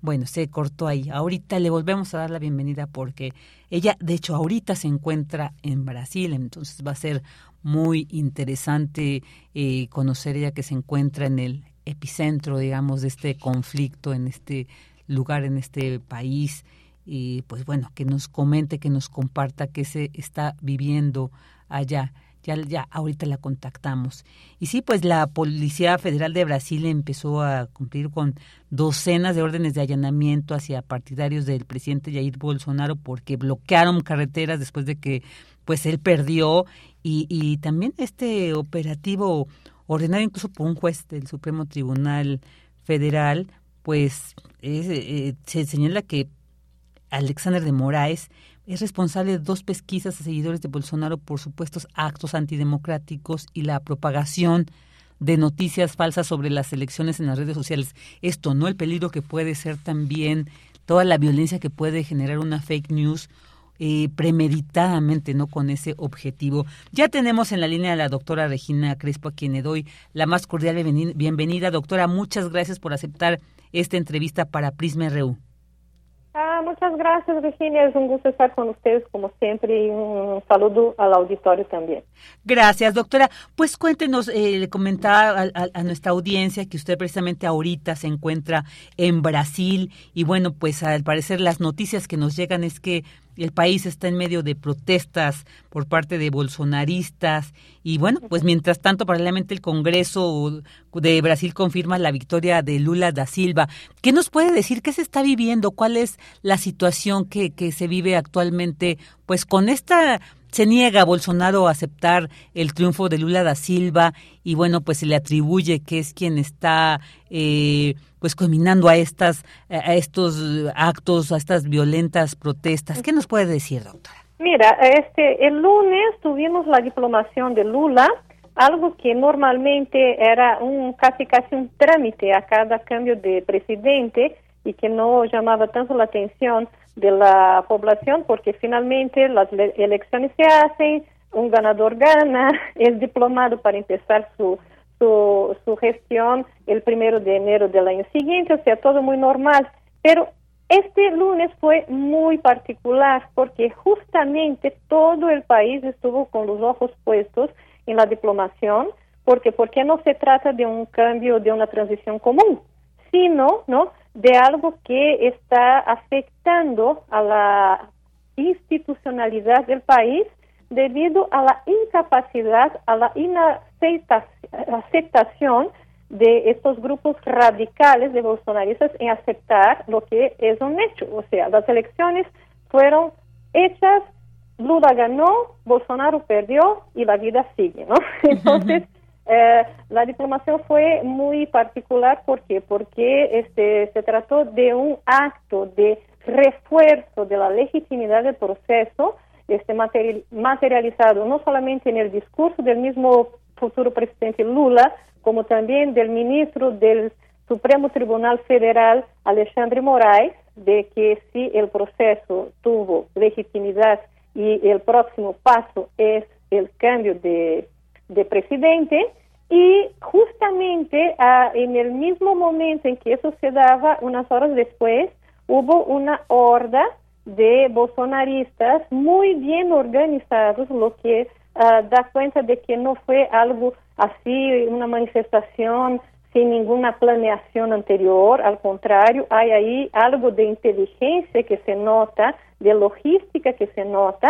Bueno, se cortó ahí. Ahorita le volvemos a dar la bienvenida porque ella, de hecho, ahorita se encuentra en Brasil, entonces va a ser muy interesante eh, conocer ella que se encuentra en el epicentro, digamos, de este conflicto, en este lugar, en este país. Y pues bueno, que nos comente, que nos comparta qué se está viviendo allá ya, ya ahorita la contactamos. Y sí, pues la Policía Federal de Brasil empezó a cumplir con docenas de órdenes de allanamiento hacia partidarios del presidente Jair Bolsonaro porque bloquearon carreteras después de que pues él perdió y, y también este operativo ordenado incluso por un juez del Supremo Tribunal Federal, pues eh, se señala que Alexander de Moraes es responsable de dos pesquisas a seguidores de Bolsonaro por supuestos actos antidemocráticos y la propagación de noticias falsas sobre las elecciones en las redes sociales. Esto, ¿no? El peligro que puede ser también toda la violencia que puede generar una fake news eh, premeditadamente, ¿no? Con ese objetivo. Ya tenemos en la línea a la doctora Regina Crespo, a quien le doy la más cordial bienvenida. Doctora, muchas gracias por aceptar esta entrevista para Prisma RU. Ah, muchas gracias, Virginia. Es un gusto estar con ustedes como siempre y un saludo al auditorio también. Gracias, doctora. Pues cuéntenos, eh, le comentaba a, nuestra audiencia que usted precisamente ahorita se encuentra en Brasil y bueno, pues al parecer las noticias que nos llegan es que el país está en medio de protestas por parte de bolsonaristas y bueno, pues mientras tanto paralelamente el Congreso de Brasil confirma la victoria de Lula da Silva. ¿Qué nos puede decir? ¿Qué se está viviendo? ¿Cuál es la situación que, que se vive actualmente? Pues con esta se niega Bolsonaro a aceptar el triunfo de Lula da Silva y bueno, pues se le atribuye que es quien está eh, pues culminando a estas a estos actos, a estas violentas protestas. ¿Qué nos puede decir, doctora? Mira, este el lunes tuvimos la diplomación de Lula, algo que normalmente era un casi casi un trámite a cada cambio de presidente y que no llamaba tanto la atención de la población porque finalmente las elecciones se hacen, un ganador gana, *laughs* es diplomado para empezar su, su, su gestión el primero de enero del año siguiente, o sea, todo muy normal. Pero este lunes fue muy particular porque justamente todo el país estuvo con los ojos puestos en la diplomación, porque porque no se trata de un cambio, de una transición común, sino, ¿no? de algo que está afectando a la institucionalidad del país debido a la incapacidad, a la inaceptación de estos grupos radicales de bolsonaristas en aceptar lo que es un hecho. O sea, las elecciones fueron hechas, Lula ganó, Bolsonaro perdió y la vida sigue, ¿no? *laughs* Entonces, eh, la diplomación fue muy particular, ¿por qué? Porque este, se trató de un acto de refuerzo de la legitimidad del proceso, este materializado no solamente en el discurso del mismo futuro presidente Lula, como también del ministro del Supremo Tribunal Federal, Alexandre Moraes, de que si el proceso tuvo legitimidad y el próximo paso es el cambio de, presidente, y justamente ah, en el mismo momento en que eso se daba, unas horas después, hubo una horda de bolsonaristas muy bien organizados, lo que ah, da cuenta de que no fue algo así, una manifestación sin ninguna planeación anterior, al contrario, hay ahí algo de inteligencia que se nota, de logística que se nota,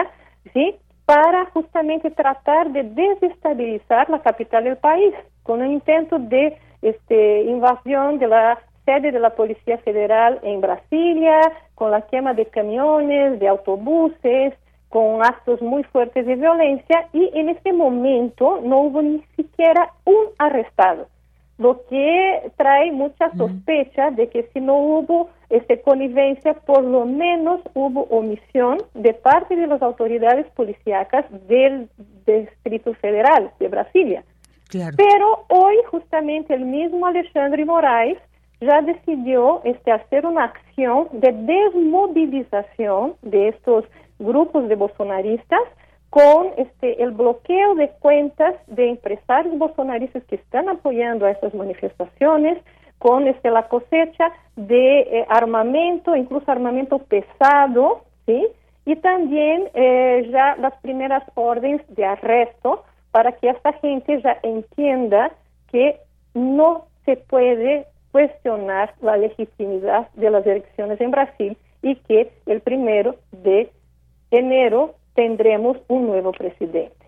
¿sí? Para justamente tratar de desestabilizar la capital del país, con un intento de este, invasión de la sede de la Policía Federal en Brasilia, con la quema de camiones, de autobuses, con actos muy fuertes de violencia y en este momento no hubo ni siquiera un arrestado lo que trae mucha sospecha de que si no hubo este, connivencia, por lo menos hubo omisión de parte de las autoridades policíacas del Distrito Federal de Brasilia. Pero hoy justamente el mismo Alexandre Moraes ya decidió este, hacer una acción de desmovilización de estos grupos de bolsonaristas con este el bloqueo de cuentas de empresarios bolsonaristas que están apoyando a estas manifestaciones, con este la cosecha de eh, armamento, incluso armamento pesado, ¿sí? Y también eh, ya las primeras órdenes de arresto para que esta gente ya entienda que no se puede cuestionar la legitimidad de las elecciones en Brasil y que el primero de enero tendremos un nuevo presidente.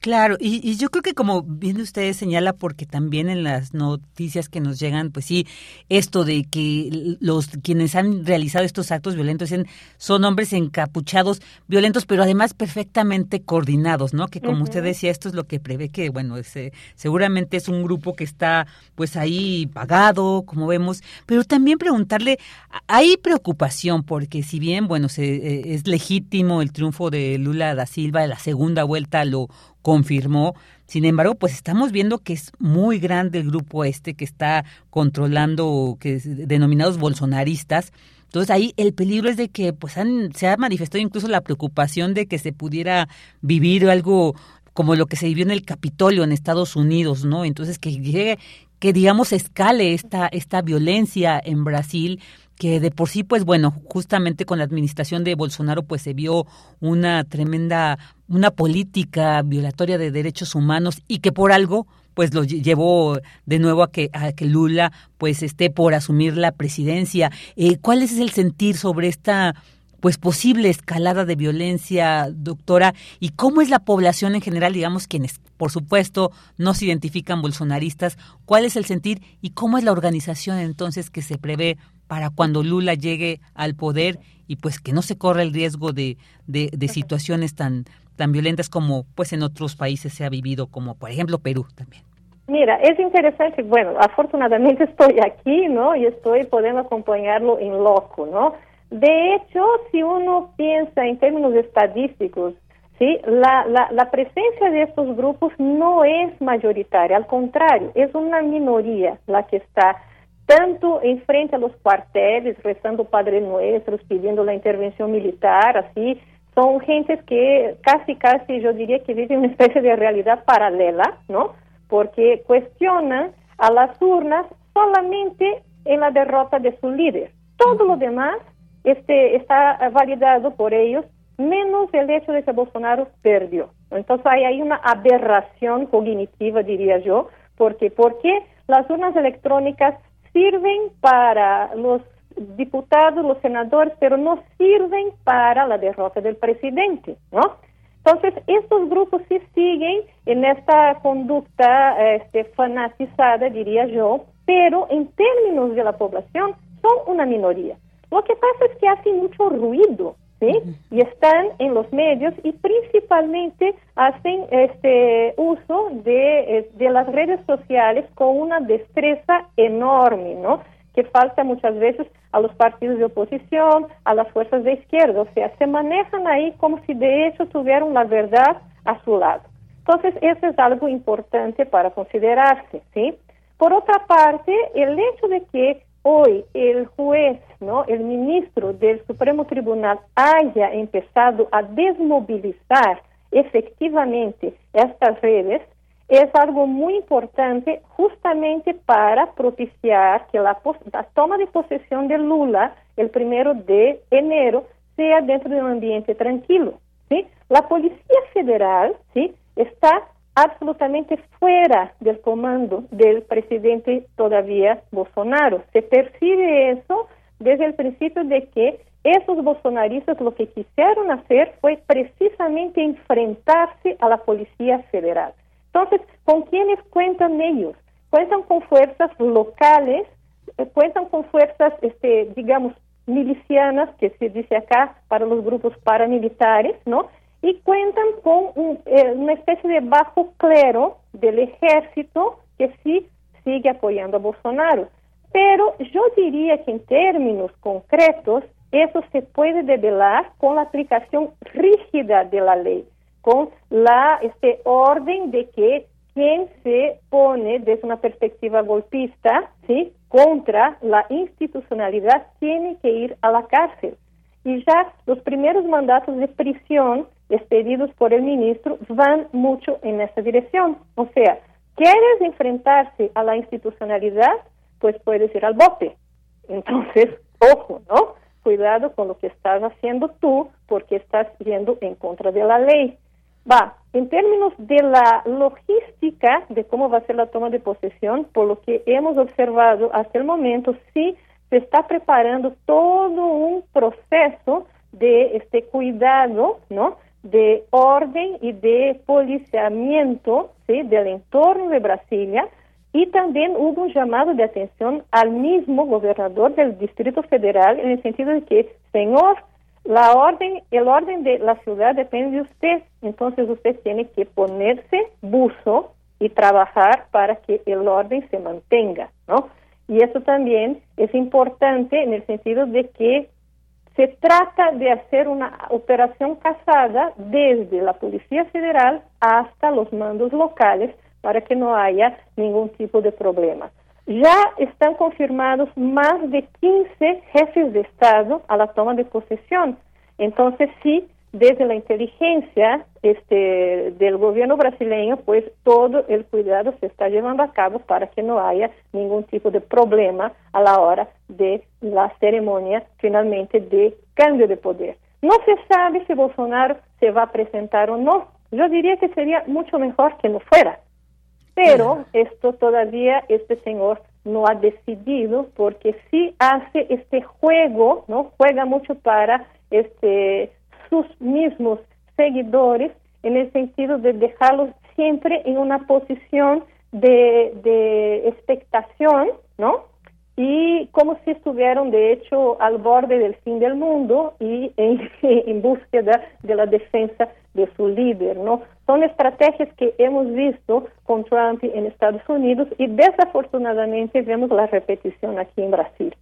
Claro, y, yo creo que como bien usted señala, porque también en las noticias que nos llegan, pues sí, esto de que los quienes han realizado estos actos violentos son hombres encapuchados, violentos, pero además perfectamente coordinados, ¿no? Que como usted decía, esto es lo que prevé que, bueno, ese, seguramente es un grupo que está pues ahí pagado, como vemos, pero también preguntarle, hay preocupación porque si bien, bueno, se, eh, es legítimo el triunfo de Lula da Silva, la segunda vuelta lo confirmó. Sin embargo, pues estamos viendo que es muy grande el grupo este que está controlando, que es denominados bolsonaristas. Entonces ahí el peligro es de que pues han, se ha manifestado incluso la preocupación de que se pudiera vivir algo como lo que se vivió en el Capitolio en Estados Unidos, ¿no? Entonces que llegue, que digamos escale esta, esta violencia en Brasil que de por sí, pues bueno, justamente con la administración de Bolsonaro, pues se vio una tremenda, una política violatoria de derechos humanos y que por algo, pues lo llevó de nuevo a que, a que Lula, pues esté por asumir la presidencia. Eh, ¿Cuál es el sentir sobre esta pues posible escalada de violencia, doctora, y cómo es la población en general, digamos, quienes, por supuesto, no se identifican bolsonaristas, cuál es el sentir y cómo es la organización entonces que se prevé para cuando Lula llegue al poder y pues que no se corra el riesgo de, de, situaciones tan, tan violentas como pues en otros países se ha vivido, como por ejemplo Perú también. Mira, es interesante, bueno, afortunadamente estoy aquí, ¿no? Y estoy pudiendo acompañarlo en loco, ¿no? De hecho, si uno piensa en términos estadísticos, ¿sí? La, la, la presencia de estos grupos no es mayoritaria, al contrario, es una minoría la que está tanto en frente a los cuarteles, rezando Padre Nuestros, pidiendo la intervención militar, así, son gentes que casi, casi, yo diría que viven una especie de realidad paralela, ¿no? Porque cuestionan a las urnas solamente en la derrota de su líder. Todo lo demás este, está validado por ellos, menos el hecho de que Bolsonaro perdió. Entonces hay, hay una aberración cognitiva, diría yo, porque ¿por qué las urnas electrónicas sirven para los diputados, los senadores, pero no sirven para la derrota del presidente, ¿no? Entonces, estos grupos sí siguen en esta conducta este, fanatizada, diría yo, pero en términos de la población son una minoría. Lo que pasa es que hacen mucho ruido, ¿sí? Y están en los medios y principalmente hacen este uso de, eh, de las redes sociales con una destreza enorme, ¿no? Que falta muchas veces a los partidos de oposición, a las fuerzas de izquierda, o sea, se manejan ahí como si de hecho tuvieran la verdad a su lado. Entonces, eso es algo importante para considerarse, ¿sí? Por otra parte, el hecho de que hoy el juez, ¿no? el ministro del Supremo Tribunal haya empezado a desmovilizar efectivamente estas redes, es algo muy importante justamente para propiciar que la, la, toma de posesión de Lula el primero de enero sea dentro de un ambiente tranquilo. ¿sí? La Policía Federal ¿sí? está absolutamente fuera del comando del presidente todavía Bolsonaro. Se percibe eso desde el principio de que esos bolsonaristas lo que quisieron hacer fue precisamente enfrentarse a la Policía Federal. Entonces, ¿con quiénes cuentan ellos? Cuentan con fuerzas locales, eh, cuentan con fuerzas, este, digamos, milicianas, que se dice acá, para los grupos paramilitares, ¿no? Y cuentan con eh, una especie de bajo clero del ejército que sí sigue apoyando a Bolsonaro. Pero yo diría que en términos concretos, eso se puede develar con la aplicación rígida de la ley con la este orden de que quien se pone desde una perspectiva golpista, ¿sí? contra la institucionalidad tiene que ir a la cárcel. Y ya los primeros mandatos de prisión expedidos por el ministro van mucho en esa dirección. O sea, ¿quieres enfrentarse a la institucionalidad? Pues puedes ir al bote. Entonces, *laughs* ojo, ¿no? Cuidado con lo que estás haciendo tú porque estás yendo en contra de la ley. Va, en términos de la logística de cómo va a ser la toma de posesión, por lo que hemos observado hasta el momento, sí se está preparando todo un proceso de este cuidado, ¿no? De orden y de policiamiento ¿sí? del entorno de Brasilia y también hubo un llamado de atención al mismo gobernador del Distrito Federal en el sentido de que, señor, la orden, el orden de la ciudad depende de usted, entonces usted tiene que ponerse buzo y trabajar para que el orden se mantenga, ¿no? Y eso también es importante en el sentido de que se trata de hacer una operación casada desde la Policía Federal hasta los mandos locales para que no haya ningún tipo de problema. Ya están confirmados más de 15 jefes de Estado a la toma de posesión. Entonces, sí, desde la inteligencia este, del gobierno brasileño, pues todo el cuidado se está llevando a cabo para que no haya ningún tipo de problema a la hora de la ceremonia finalmente de cambio de poder. No se sabe si Bolsonaro se va a presentar o no. Yo diría que sería mucho mejor que no fuera, pero esto todavía este señor no ha decidido porque sí hace este juego, ¿no? Juega mucho para este sus mismos seguidores en el sentido de dejarlos siempre en una posición de, de expectación, ¿no? Y como si estuvieran, de hecho, al borde del fin del mundo y en, *laughs* en búsqueda de la defensa de su líder, ¿no? Son estrategias que hemos visto con Trump en Estados Unidos y desafortunadamente vemos la repetición aquí en Brasil.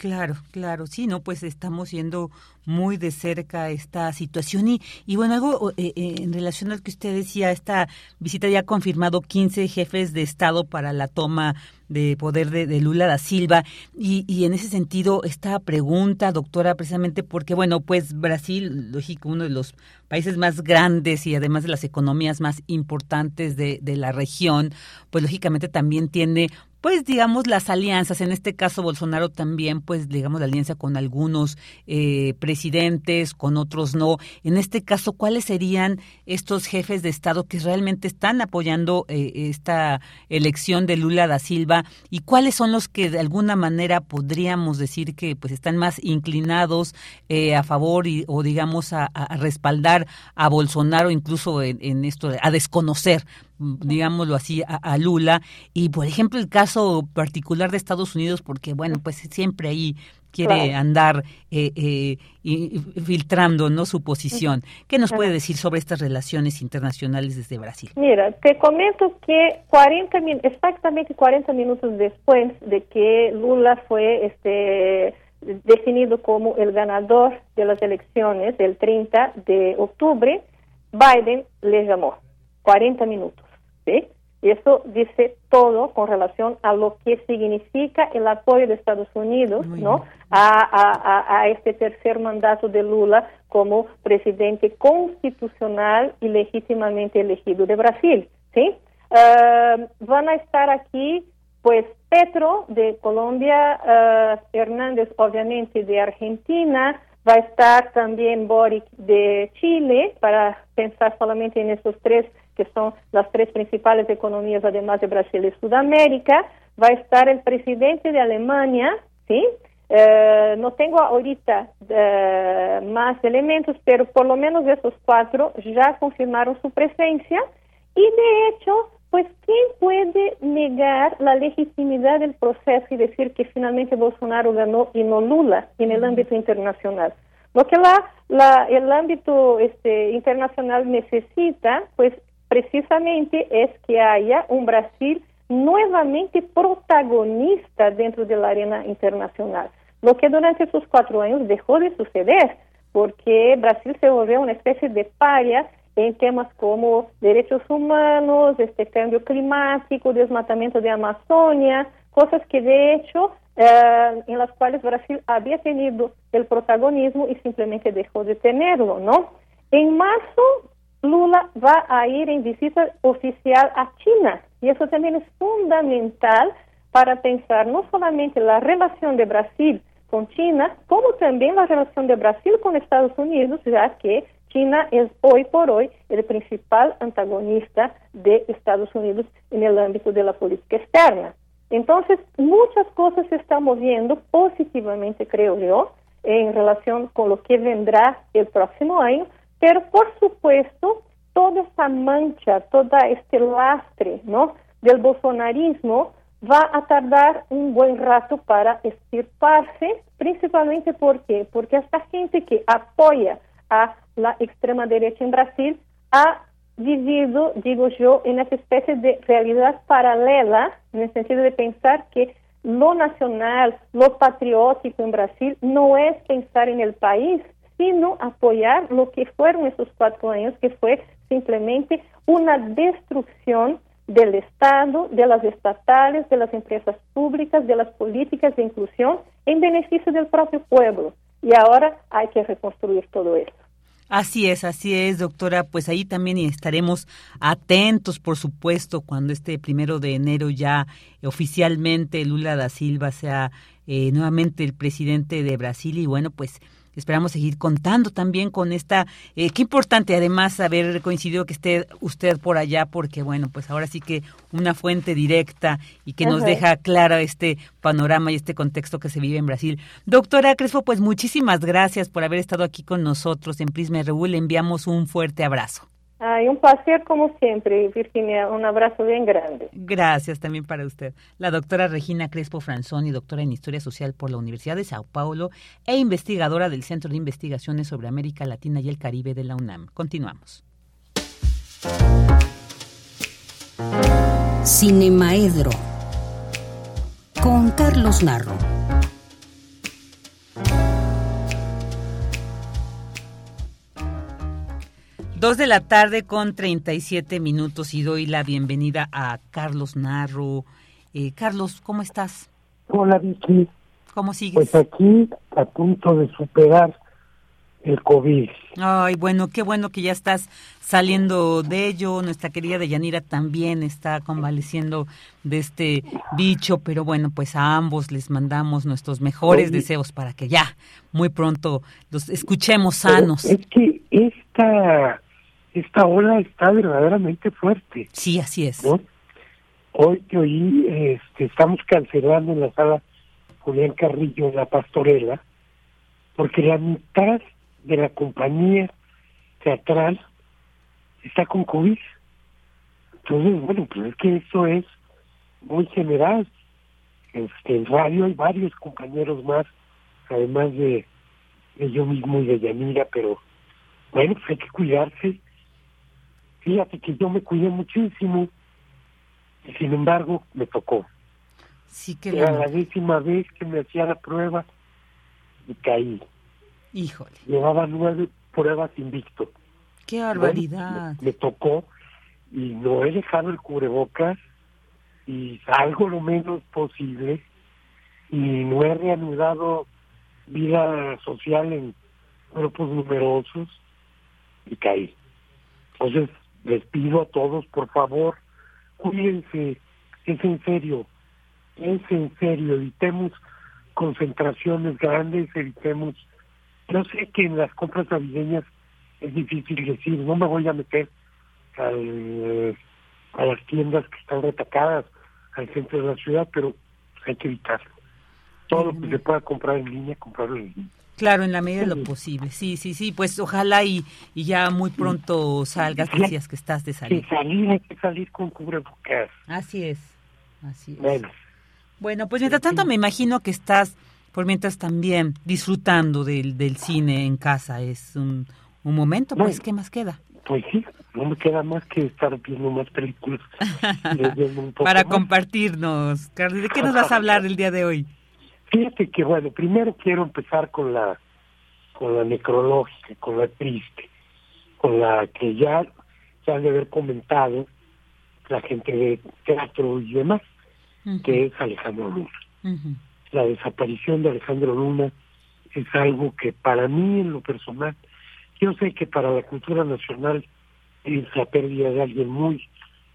Claro, claro, sí, no, pues estamos viendo muy de cerca esta situación y, y bueno, algo eh, eh, en relación al que usted decía, esta visita ya ha confirmado 15 jefes de Estado para la toma de poder de, Lula da Silva. Y, y, en ese sentido, esta pregunta, doctora, precisamente porque, bueno, pues Brasil, lógico, uno de los países más grandes y además de las economías más importantes de, de la región, pues lógicamente también tiene pues digamos las alianzas, en este caso Bolsonaro también, pues digamos la alianza con algunos eh, presidentes, con otros no. En este caso, ¿cuáles serían estos jefes de Estado que realmente están apoyando eh, esta elección de Lula da Silva y cuáles son los que de alguna manera podríamos decir que pues están más inclinados eh, a favor y, o digamos a, respaldar a Bolsonaro incluso en, en esto, a desconocer digámoslo así, a, a, Lula. Y, por ejemplo, el caso particular de Estados Unidos, porque, bueno, pues siempre ahí quiere claro. andar eh, eh, y, filtrando no su posición. ¿Qué nos puede decir sobre estas relaciones internacionales desde Brasil? Mira, te comento que 40 exactamente 40 minutos después de que Lula fue este definido como el ganador de las elecciones el 30 de octubre, Biden le llamó 40 minutos. ¿Sí? Y eso dice todo con relación a lo que significa el apoyo de Estados Unidos ¿no? A, a, a, este tercer mandato de Lula como presidente constitucional y legítimamente elegido de Brasil. ¿sí? Uh, van a estar aquí, pues, Petro de Colombia, uh, Hernández, obviamente, de Argentina, va a estar también Boric de Chile, para pensar solamente en estos tres que son las tres principales economías, además de Brasil y Sudamérica. Va a estar el presidente de Alemania, ¿sí? Eh, no tengo ahorita eh, más elementos, pero por lo menos esos cuatro ya confirmaron su presencia. Y de hecho, pues, ¿quién puede negar la legitimidad del proceso y decir que finalmente Bolsonaro ganó y no Lula en el ámbito internacional? Lo que la, la, el ámbito este, internacional necesita, pues, precisamente es que haya un Brasil nuevamente protagonista dentro de la arena internacional, lo que durante esos cuatro años dejó de suceder, porque Brasil se volvió una especie de paria en temas como derechos humanos, este cambio climático, desmatamiento de Amazonia, cosas que de hecho eh, en las cuales Brasil había tenido el protagonismo y simplemente dejó de tenerlo, ¿no? En marzo Lula va a ir en visita oficial a China y eso también es fundamental para pensar no solamente la relación de Brasil con China, como también la relación de Brasil con Estados Unidos, ya que China es hoy por hoy el principal antagonista de Estados Unidos en el ámbito de la política externa. Entonces, muchas cosas se están moviendo positivamente, creo yo, en relación con lo que vendrá el próximo año, pero, por supuesto, toda esa mancha, todo este lastre ¿no? del bolsonarismo va a tardar un buen rato para extirparse, principalmente porque, porque esta gente que apoya a la extrema derecha en Brasil ha vivido, digo yo, en esa especie de realidad paralela, en el sentido de pensar que lo nacional, lo patriótico en Brasil no es pensar en el país, sino apoyar lo que fueron esos cuatro años, que fue simplemente una destrucción del Estado, de las estatales, de las empresas públicas, de las políticas de inclusión en beneficio del propio pueblo. Y ahora hay que reconstruir todo eso. Así es, así es, doctora. Pues ahí también estaremos atentos, por supuesto, cuando este primero de enero ya oficialmente Lula da Silva sea eh, nuevamente el presidente de Brasil. Y bueno, pues Esperamos seguir contando también con esta, eh, qué importante además haber coincidido que esté usted por allá, porque bueno, pues ahora sí que una fuente directa y que nos deja claro este panorama y este contexto que se vive en Brasil. Doctora Crespo, pues muchísimas gracias por haber estado aquí con nosotros en Prisma RU. Le enviamos un fuerte abrazo. Ay, un placer como siempre, Virginia. Un abrazo bien grande. Gracias también para usted. La doctora Regina Crespo Franzoni, doctora en Historia Social por la Universidad de Sao Paulo e investigadora del Centro de Investigaciones sobre América Latina y el Caribe de la UNAM. Continuamos. Cinemaedro con Carlos Narro. Dos de la tarde con 37 minutos y doy la bienvenida a Carlos Narro. Eh, Carlos, ¿cómo estás? Hola Vicky. ¿Cómo sigues? Pues aquí a punto de superar el COVID. Ay, bueno, qué bueno que ya estás saliendo de ello. Nuestra querida Deyanira también está convaleciendo de este bicho, pero bueno, pues a ambos les mandamos nuestros mejores deseos para que ya muy pronto los escuchemos sanos. es que esta, esta ola está verdaderamente fuerte. Sí, así es. Hoy que oí, este, estamos cancelando en la sala Julián Carrillo la pastorela, porque la mitad de la compañía teatral está con COVID. Entonces, bueno, pues es que eso es muy general. Este, en radio hay varios compañeros más, además de, de yo mismo y de Yanira, pero bueno, pues hay que cuidarse. Fíjate que yo me cuidé muchísimo y sin embargo me tocó. Sí que Era la décima vez que me hacía la prueba y caí. Híjole. Llevaba nueve pruebas invicto. Qué barbaridad. me, me, tocó y no he dejado el cubrebocas y salgo lo menos posible y no he reanudado vida social en grupos numerosos y caí. Entonces les pido a todos, por favor, cuídense, es en serio, es en serio, evitemos concentraciones grandes, evitemos yo sé que en las compras navideñas es difícil decir, no me voy a meter al, a las tiendas que están retacadas al centro de la ciudad, pero hay que evitarlo. Todo lo que se pueda comprar en línea, comprarlo en línea. Claro, en la medida de lo posible. Sí, sí, sí. Pues ojalá y, y ya muy pronto salgas, decías que estás de salir. Sí, salir, hay que salir con cubrebocas. Así es, así es. Bueno. Bueno, pues mientras tanto me imagino que estás por mientras también disfrutando del, del cine en casa. Es un, un momento, pues, Bueno. ¿qué más queda? Pues sí, no me queda más que estar viendo más películas. leyendo un *laughs* poco Para más. compartirnos. Carly, ¿de qué nos vas a *laughs* hablar el día de hoy? Fíjate que, bueno, primero quiero empezar con la con la necrológica, con la triste, con la que ya se han de haber comentado la gente de teatro y demás, que es Alejandro Luna. La desaparición de Alejandro Luna es algo que para mí, en lo personal, yo sé que para la cultura nacional es la pérdida de alguien muy,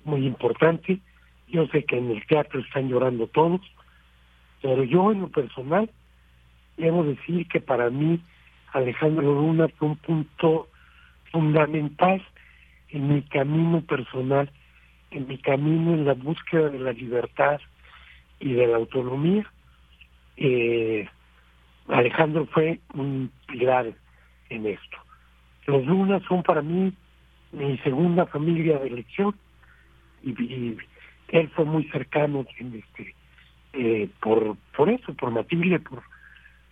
muy importante. Yo sé que en el teatro están llorando todos, pero yo en lo personal debo decir que para mí Alejandro Luna fue un punto fundamental en mi camino personal, en mi camino en la búsqueda de la libertad y de la autonomía. Eh, Alejandro fue un pilar en esto. Los Lunas son para mí mi segunda familia de elección y, y él fue muy cercano en este eh, por por eso, por Matilde, por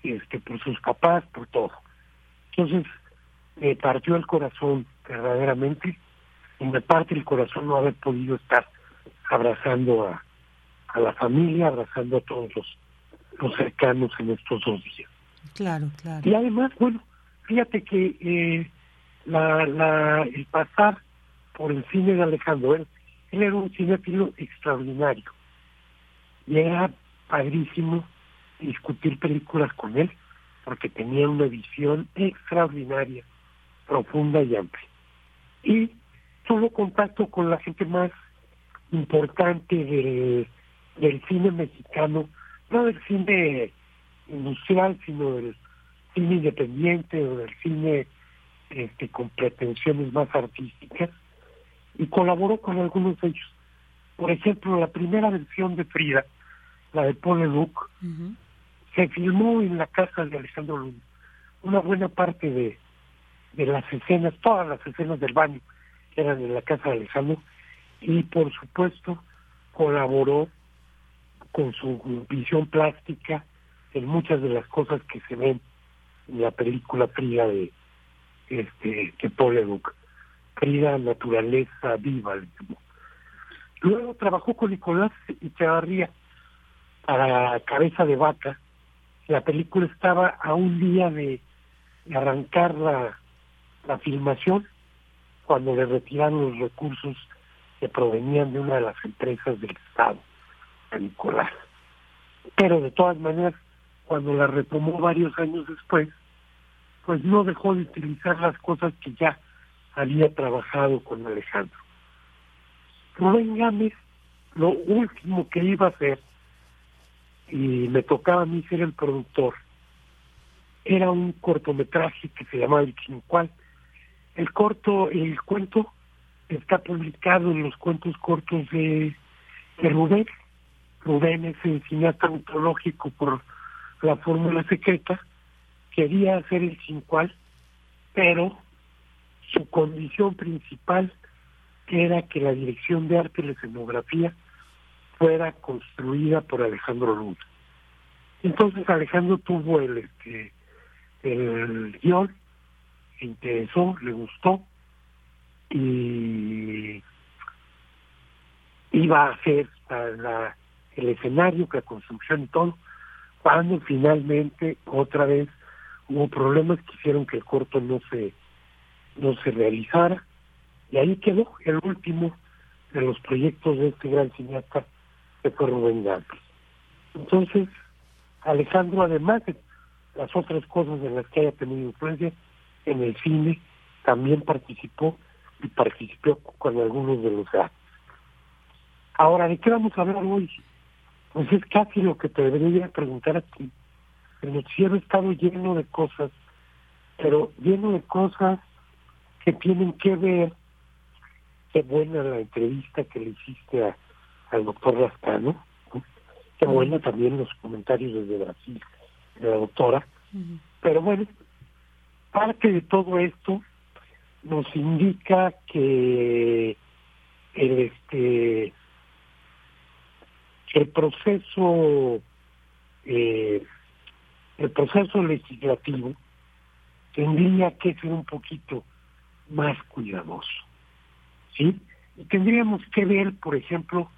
este por sus papás, por todo. Entonces me partió el corazón verdaderamente y me parte el corazón no haber podido estar abrazando a, a la familia, abrazando a todos los, los cercanos en estos dos días. Claro, claro. Y además, bueno, fíjate que eh, la, la, el pasar por el cine de Alejandro, él, él era un cinéfilo extraordinario. Y era padrísimo discutir películas con él, porque tenía una visión extraordinaria, profunda y amplia. Y tuvo contacto con la gente más importante del, del cine mexicano, no del cine industrial, sino del cine independiente o del cine este, con pretensiones más artísticas, y colaboró con algunos de ellos. Por ejemplo, la primera versión de Frida, la de Paul Leduc, se filmó en la casa de Alejandro Luna. Una buena parte de, de las escenas, todas las escenas del baño eran en la casa de Alejandro, y por supuesto colaboró con su visión plástica en muchas de las cosas que se ven en la película Frida de este de Paul Leduc. Frida, naturaleza viva. Luego trabajó con Nicolás Echevarría para Cabeza de Vaca. La película estaba a un día de, arrancar la, filmación cuando le retiraron los recursos que provenían de una de las empresas del Estado, Nicolás. Pero de todas maneras, cuando la retomó varios años después, pues no dejó de utilizar las cosas que ya había trabajado con Alejandro. Rubén Gámez, lo último que iba a hacer, y me tocaba a mí ser el productor, era un cortometraje que se llamaba El Quincual. El corto, el cuento está publicado en los cuentos cortos de, de Rubén. Rubén es el cineasta mitológico por la fórmula secreta. Quería hacer el Quincual, pero su condición principal era que la dirección de arte y la escenografía fuera construida por Alejandro Luna. Entonces Alejandro tuvo el este el guion, interesó, le gustó y iba a hacer la, el escenario, la construcción y todo, cuando finalmente otra vez hubo problemas que hicieron que el corto no se no se realizara y ahí quedó el último de los proyectos de este gran cineasta que fue Rubén Gámez. Entonces, Alejandro, además de las otras cosas en las que haya tenido influencia, en el cine también participó y participó con algunos de los gatos. Ahora, ¿de qué vamos a hablar hoy? Pues es casi lo que te debería preguntar a ti. El noticiero ha estado lleno de cosas, pero lleno de cosas que tienen que ver, qué buena la entrevista que le hiciste a, al doctor Rascano, qué buena también los comentarios desde Brasil de la doctora, pero bueno, parte de todo esto nos indica que el este el proceso eh, el proceso legislativo tendría que ser un poquito más cuidadoso sí y tendríamos que ver por ejemplo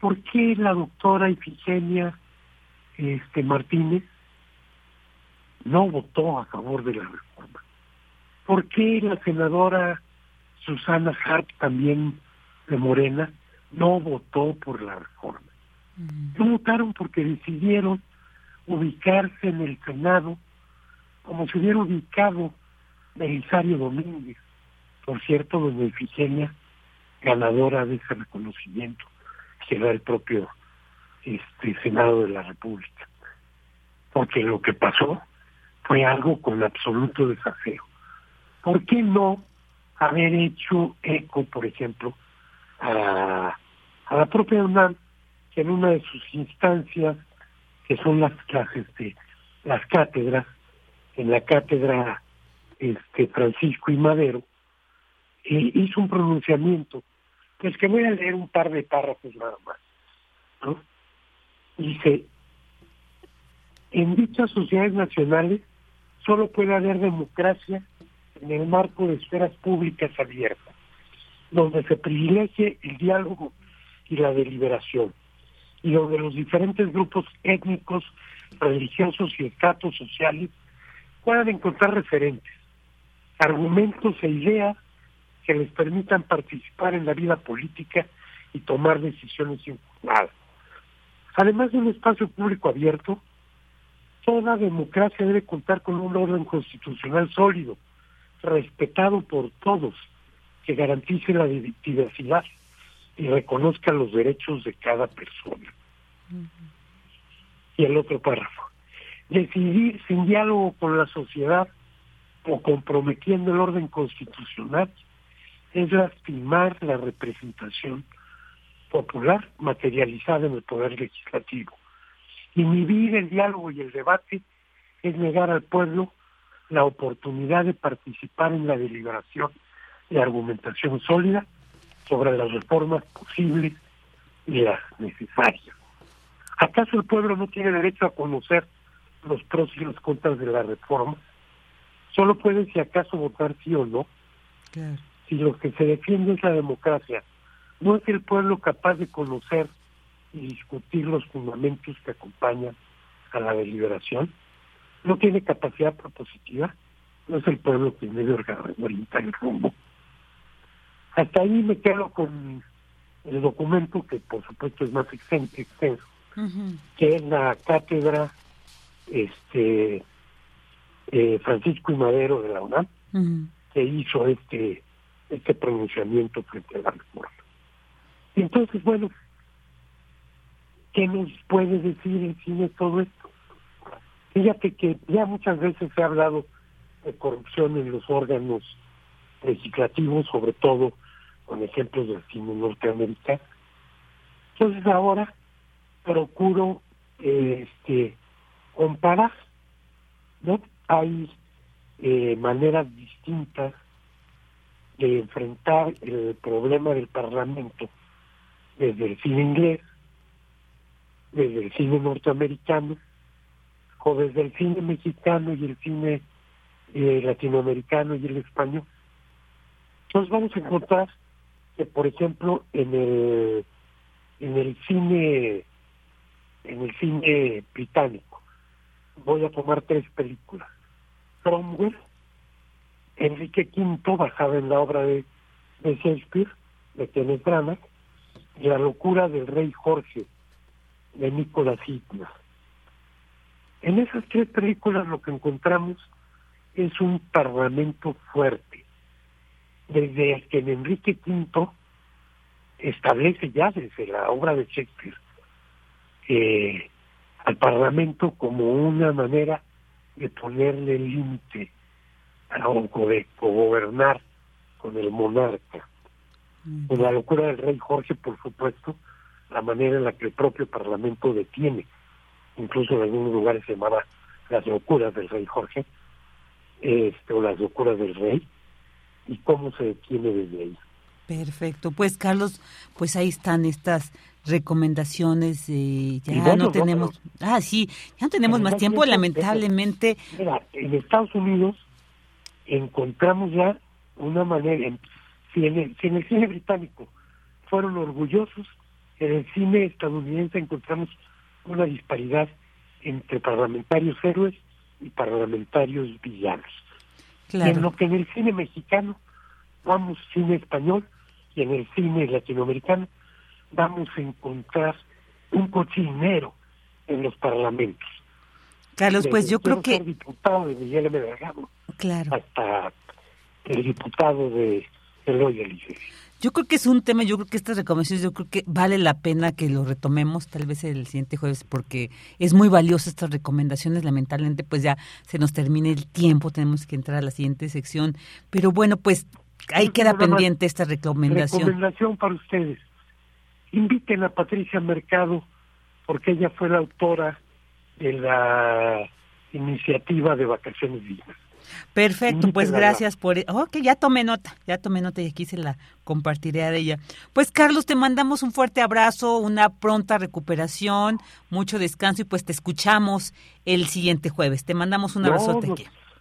por qué la doctora Ifigenia este Martínez no votó a favor de la reforma ¿Por qué la senadora Susana Hart, también de Morena, no votó por la reforma? No votaron porque decidieron ubicarse en el Senado como se hubiera ubicado Belisario Domínguez, por cierto, doña Efigenia, ganadora de ese reconocimiento, que era el propio este Senado de la República. Porque lo que pasó fue algo con absoluto desafío. ¿por qué no haber hecho eco, por ejemplo, a, la propia UNAM, que en una de sus instancias, que son las clases de las cátedras, en la cátedra este Francisco y Madero, eh, hizo un pronunciamiento, pues que voy a leer un par de párrafos nada más. ¿no? Dice, en dichas sociedades nacionales solo puede haber democracia en el marco de esferas públicas abiertas, donde se privilegie el diálogo y la deliberación, y donde los diferentes grupos étnicos, religiosos y estatus sociales puedan encontrar referentes, argumentos e ideas que les permitan participar en la vida política y tomar decisiones informadas. Además de un espacio público abierto, toda democracia debe contar con un orden constitucional sólido, respetado por todos, que garantice la diversidad y reconozca los derechos de cada persona. Y el otro párrafo. Decidir sin diálogo con la sociedad o comprometiendo el orden constitucional es lastimar la representación popular materializada en el poder legislativo. Inhibir el diálogo y el debate es negar al pueblo la oportunidad de participar en la deliberación y argumentación sólida sobre las reformas posibles y las necesarias. ¿Acaso el pueblo no tiene derecho a conocer los pros y los contras de la reforma? Solo puede si acaso votar sí o no. Si lo que se defiende es la democracia, ¿no es el pueblo capaz de conocer y discutir los fundamentos que acompañan a la deliberación? no tiene capacidad propositiva, no es el pueblo que debe orientar el rumbo. Hasta ahí me quedo con el documento que por supuesto es más extenso, que es la cátedra este eh, Francisco y Madero de la UNAM, que hizo este, este pronunciamiento frente a la reforma. Entonces, bueno, ¿qué nos puede decir el cine todo esto? Fíjate que ya muchas veces se ha hablado de corrupción en los órganos legislativos, sobre todo con ejemplos del cine norteamericano. Entonces ahora procuro este comparar, ¿no? Hay eh, maneras distintas de enfrentar el problema del Parlamento desde el cine inglés, desde el cine norteamericano, o desde el cine mexicano y el cine eh, latinoamericano y el español. Entonces vamos a encontrar que, por ejemplo, en el en el cine en el cine británico voy a tomar tres películas Cromwell Enrique V basada en la obra de, de Shakespeare de Kenneth Branagh y La locura del rey Jorge de Nicolas Hitler. En esas tres películas lo que encontramos es un parlamento fuerte. Desde que en Enrique V establece ya desde la obra de Shakespeare eh, al Parlamento como una manera de ponerle límite o de gobernar con el monarca. Con la locura del rey Jorge, por supuesto, la manera en la que el propio Parlamento detiene, incluso en algunos lugares se llamaba las locuras del rey Jorge, este, o las locuras del rey, y cómo se detiene desde ahí. Perfecto, pues Carlos, pues ahí están estas recomendaciones. Eh, ya no tenemos, ah sí, ya no tenemos más tiempo, lamentablemente. Mira, en Estados Unidos encontramos ya una manera, en, si, en el, si en el cine británico fueron orgullosos, en el cine estadounidense encontramos una disparidad entre parlamentarios héroes y parlamentarios villanos. En lo que en el cine mexicano vamos cine español y en el cine latinoamericano vamos a encontrar un cochinero en los parlamentos. Carlos, pues yo creo que... El diputado de Miguel M. Claro. hasta el diputado de Eloy Eliseo. Yo creo que es un tema, yo creo que estas recomendaciones, yo creo que vale la pena que lo retomemos tal vez el siguiente jueves porque es muy valioso estas recomendaciones. Lamentablemente, pues ya se nos termina el tiempo, tenemos que entrar a la siguiente sección. Pero bueno, pues ahí queda pendiente esta recomendación. Recomendación para ustedes. Inviten a Patricia Mercado porque ella fue la autora de la iniciativa de vacaciones dignas. Perfecto, pues gracias por... Ok, ya tomé nota, ya tomé nota y aquí se la compartiré a ella. Pues Carlos, te mandamos un fuerte abrazo, una pronta recuperación, mucho descanso y pues te escuchamos el siguiente jueves. Te mandamos un abrazote. No,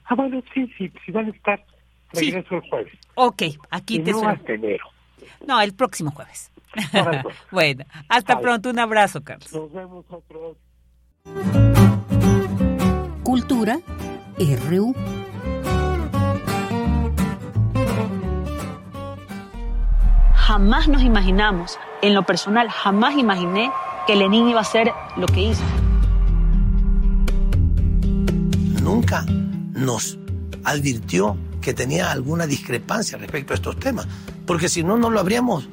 ah, bueno, sí, sí, si van a estar, regreso el jueves. Ok, aquí te... No hasta enero. No, el próximo jueves. *laughs* bueno, hasta pronto, un abrazo, Carlos. Nos vemos otro. Cultura RU. Jamás nos imaginamos, en lo personal, jamás imaginé que Lenin iba a hacer lo que hizo. Nunca nos advirtió que tenía alguna discrepancia respecto a estos temas, porque si no, no lo habríamos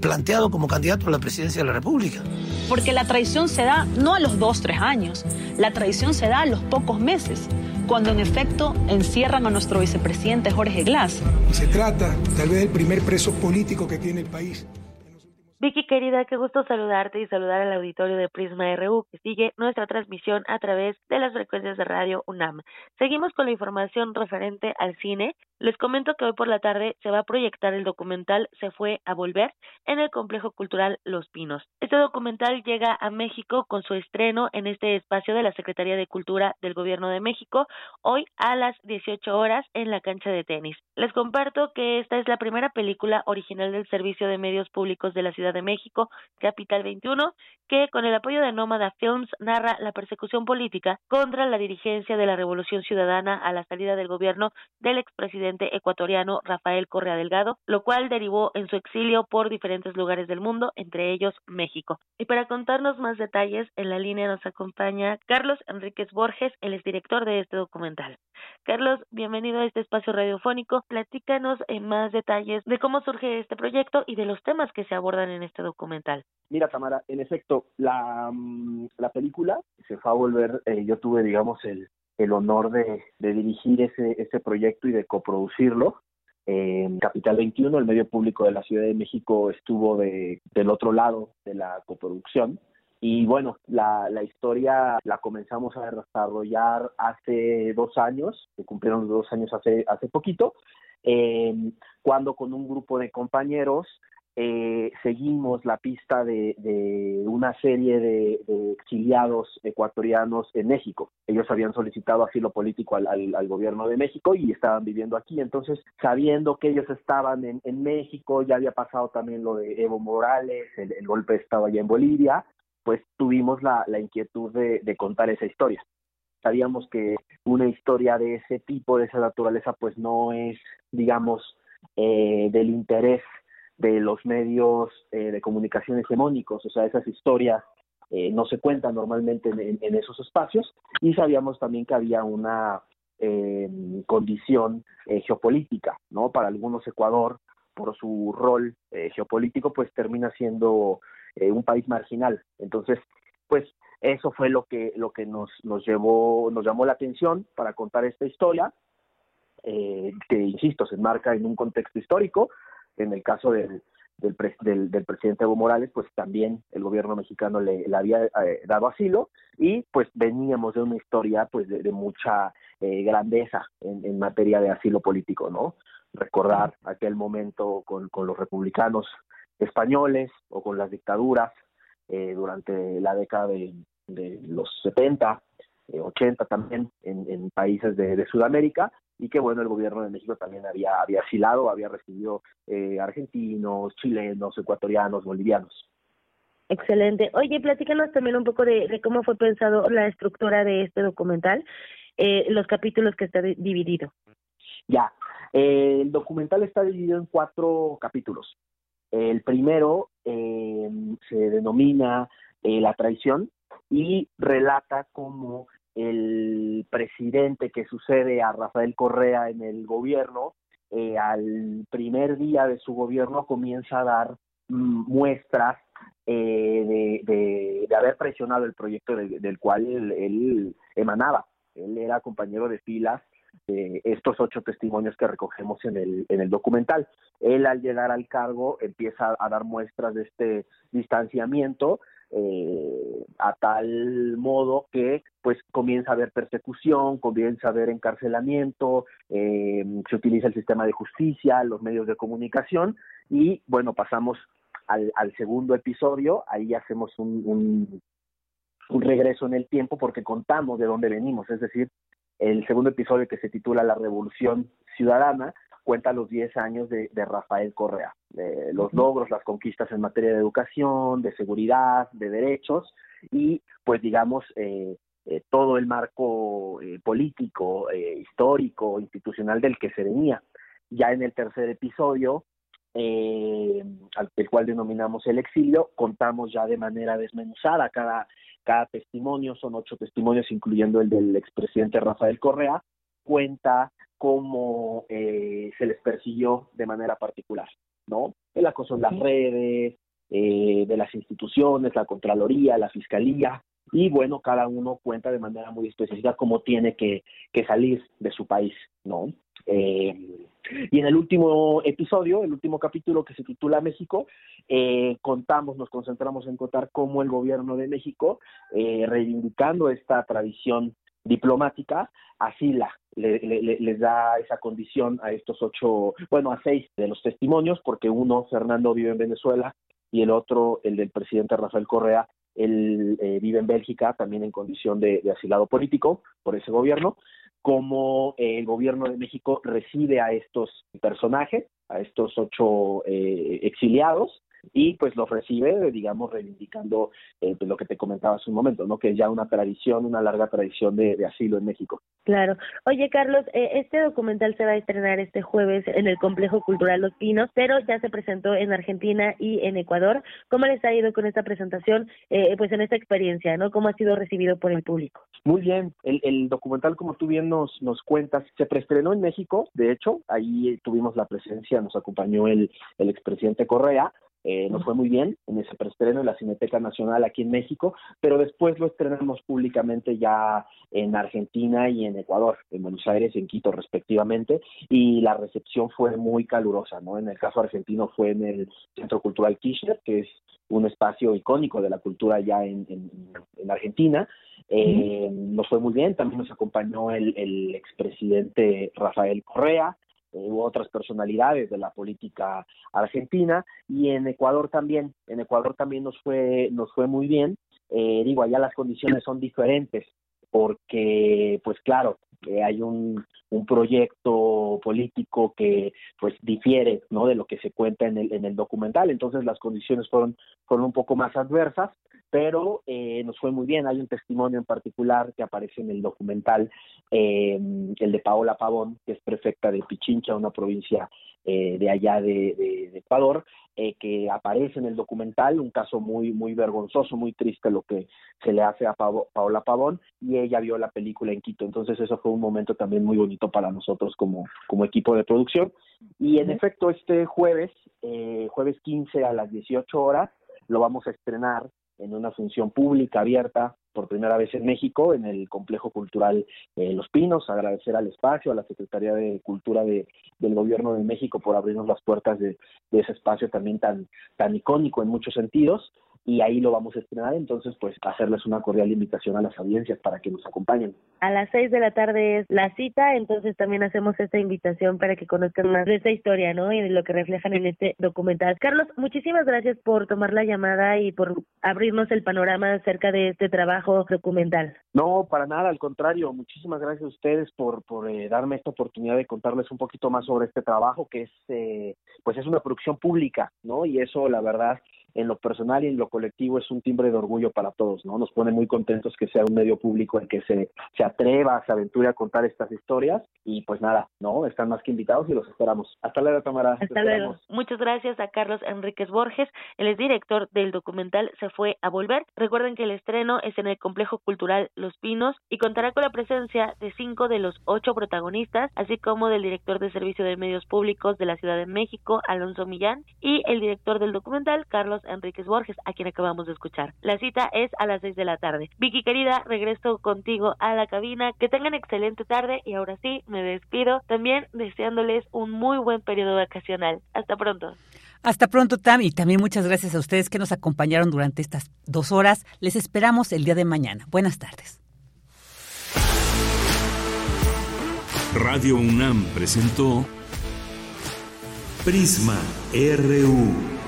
planteado como candidato a la presidencia de la República. Porque la traición se da no a los dos, tres años, la traición se da a los pocos meses, cuando en efecto encierran a nuestro vicepresidente Jorge Glass. Se trata tal vez del primer preso político que tiene el país. Vicky querida, qué gusto saludarte y saludar al auditorio de Prisma RU que sigue nuestra transmisión a través de las frecuencias de radio UNAM. Seguimos con la información referente al cine. Les comento que hoy por la tarde se va a proyectar el documental Se fue a volver en el complejo cultural Los Pinos. Este documental llega a México con su estreno en este espacio de la Secretaría de Cultura del Gobierno de México hoy a las 18 horas en la cancha de tenis. Les comparto que esta es la primera película original del Servicio de Medios Públicos de la Ciudad de México, Capital 21, que con el apoyo de Nómada Films narra la persecución política contra la dirigencia de la Revolución Ciudadana a la salida del gobierno del expresidente ecuatoriano Rafael Correa Delgado, lo cual derivó en su exilio por diferentes lugares del mundo, entre ellos México. Y para contarnos más detalles, en la línea nos acompaña Carlos Enríquez Borges, el exdirector de este documental. Carlos, bienvenido a este espacio radiofónico. Platícanos en más detalles de cómo surge este proyecto y de los temas que se abordan en este documental. Mira, Tamara, en efecto, la, mm, la película se fue a volver, eh, yo tuve, digamos, el, el honor de, dirigir ese, proyecto y de coproducirlo. En Capital 21, el medio público de la Ciudad de México estuvo de, del otro lado de la coproducción. Y bueno, la, la historia la comenzamos a desarrollar hace dos años, se cumplieron dos años hace, hace poquito, eh, cuando con un grupo de compañeros eh, seguimos la pista de, de una serie de, de, exiliados ecuatorianos en México. Ellos habían solicitado asilo político al, gobierno de México y estaban viviendo aquí. Entonces, sabiendo que ellos estaban en, en México, ya había pasado también lo de Evo Morales, el, golpe estaba allá en Bolivia, pues tuvimos la, la inquietud de, de contar esa historia sabíamos que una historia de ese tipo, de esa naturaleza, pues no es, digamos, eh, del interés de los medios eh, de comunicación hegemónicos, o sea, esas historias eh, no se cuentan normalmente en, en, esos espacios y sabíamos también que había una eh, condición geopolítica, ¿no? Para algunos Ecuador, por su rol geopolítico, pues termina siendo un país marginal. Entonces, pues eso fue lo que lo que nos nos llevó nos llamó la atención para contar esta historia que insisto se enmarca en un contexto histórico en el caso del, del, del, del, presidente Evo Morales, pues también el gobierno mexicano le, había eh, dado asilo y pues veníamos de una historia pues de, mucha eh, grandeza en, en, materia de asilo político, ¿no? Recordar aquel momento con, con los republicanos españoles o con las dictaduras eh, durante la década de los 70, 80 también en, en países de, de Sudamérica y que bueno el gobierno de México también había había asilado había recibido eh, argentinos chilenos ecuatorianos bolivianos. Excelente. Oye platícanos también un poco de, de cómo fue pensado la estructura de este documental eh, los capítulos que está dividido. Ya eh, el documental está dividido en cuatro capítulos. El primero eh, se denomina eh, la traición y relata cómo el presidente que sucede a Rafael Correa en el gobierno, eh, al primer día de su gobierno comienza a dar mm, muestras eh, de, de, haber presionado el proyecto de, del cual él, él, emanaba. Él era compañero de filas de estos ocho testimonios que recogemos en el, en el documental. Él al llegar al cargo empieza a dar muestras de este distanciamiento eh, a tal modo que pues comienza a haber persecución, comienza a haber encarcelamiento, eh, se utiliza el sistema de justicia, los medios de comunicación y bueno, pasamos al, al segundo episodio, ahí hacemos un, un, un regreso en el tiempo porque contamos de dónde venimos, es decir, el segundo episodio que se titula La Revolución Ciudadana, cuenta los 10 años de, de Rafael Correa, de los logros, las conquistas en materia de educación, de seguridad, de derechos y pues digamos eh, eh, todo el marco eh, político, eh, histórico, institucional del que se venía. Ya en el tercer episodio, eh, al el cual denominamos el exilio, contamos ya de manera desmenuzada cada, cada testimonio, son ocho testimonios, incluyendo el del expresidente Rafael Correa, cuenta cómo eh, se les persiguió de manera particular, ¿no? El acoso en las redes, eh, de las instituciones, la Contraloría, la Fiscalía, y bueno, cada uno cuenta de manera muy específica cómo tiene que, que salir de su país, ¿no? Eh, y en el último episodio, el último capítulo que se titula México, eh, contamos, nos concentramos en contar cómo el gobierno de México, eh, reivindicando esta tradición diplomática, asila, le, le, les da esa condición a estos ocho, bueno, a seis de los testimonios, porque uno, Fernando, vive en Venezuela y el otro, el del presidente Rafael Correa, él eh, vive en Bélgica, también en condición de, de, asilado político por ese gobierno, como eh, el gobierno de México recibe a estos personajes, a estos ocho eh, exiliados, y pues los recibe, digamos, reivindicando eh, pues, lo que te comentaba hace un momento, ¿no? Que es ya una tradición, una larga tradición de, asilo en México. Claro. Oye, Carlos, eh, este documental se va a estrenar este jueves en el Complejo Cultural Los Pinos, pero ya se presentó en Argentina y en Ecuador. ¿Cómo les ha ido con esta presentación, eh, pues en esta experiencia, ¿no? ¿Cómo ha sido recibido por el público? Muy bien. El, el documental, como tú bien nos, nos cuentas, se preestrenó en México, de hecho, ahí tuvimos la presencia, nos acompañó el, el expresidente Correa, eh, nos fue muy bien en ese preestreno en la Cineteca Nacional aquí en México, pero después lo estrenamos públicamente ya en Argentina y en Ecuador, en Buenos Aires y en Quito respectivamente, y la recepción fue muy calurosa, ¿no? En el caso argentino fue en el Centro Cultural Kirchner, que es un espacio icónico de la cultura ya en, en, Argentina. Eh, nos fue muy bien, también nos acompañó el, el expresidente Rafael Correa, u otras personalidades de la política argentina. Y en Ecuador también en Ecuador también nos fue nos fue muy bien. Eh, digo allá las condiciones son diferentes porque pues claro eh, hay un, un proyecto político que pues difiere no de lo que se cuenta en el en el documental entonces las condiciones fueron fueron un poco más adversas pero eh, nos fue muy bien. Hay un testimonio en particular que aparece en el documental, eh, el de Paola Pavón, que es prefecta de Pichincha, una provincia eh, de allá de, Ecuador, que aparece en el documental, un caso muy muy vergonzoso, muy triste lo que se le hace a Paola Pavón, y ella vio la película en Quito. Entonces eso fue un momento también muy bonito para nosotros como, como equipo de producción. Y en efecto, este jueves, jueves 15 a las 18 horas, lo vamos a estrenar en una función pública abierta por primera vez en México, en el Complejo Cultural eh, Los Pinos, agradecer al espacio, a la Secretaría de Cultura de, del Gobierno de México por abrirnos las puertas de, de ese espacio también tan, tan icónico en muchos sentidos y ahí lo vamos a estrenar, entonces pues hacerles una cordial invitación a las audiencias para que nos acompañen. A las seis de la tarde es la cita, entonces también hacemos esta invitación para que conozcan más de esta historia, ¿no? Y de lo que reflejan en este documental. Carlos, muchísimas gracias por tomar la llamada y por abrirnos el panorama acerca de este trabajo documental. No, para nada, al contrario, muchísimas gracias a ustedes por, por eh, darme esta oportunidad de contarles un poquito más sobre este trabajo que es, eh, pues es una producción pública, ¿no? Y eso, la verdad, en lo personal y en lo colectivo es un timbre de orgullo para todos, ¿no? Nos pone muy contentos que sea un medio público el que se, se atreva, se aventure a contar estas historias y pues nada, ¿no? Están más que invitados y los esperamos. Hasta luego, Tamara. Hasta luego. Muchas gracias a Carlos Enríquez Borges, él es director del documental Se fue a volver. Recuerden que el estreno es en el Complejo Cultural Los Pinos y contará con la presencia de cinco de los ocho protagonistas, así como del director de Servicio de Medios Públicos de la Ciudad de México, Alonso Millán, y el director del documental, Carlos Enríquez Borges, a quien acabamos de escuchar. La cita es a las seis de la tarde. Vicky querida, regreso contigo a la cabina. Que tengan excelente tarde y ahora sí, me despido también deseándoles un muy buen periodo vacacional. Hasta pronto. Hasta pronto, Tam, y también muchas gracias a ustedes que nos acompañaron durante estas dos horas. Les esperamos el día de mañana. Buenas tardes. Radio UNAM presentó Prisma RU.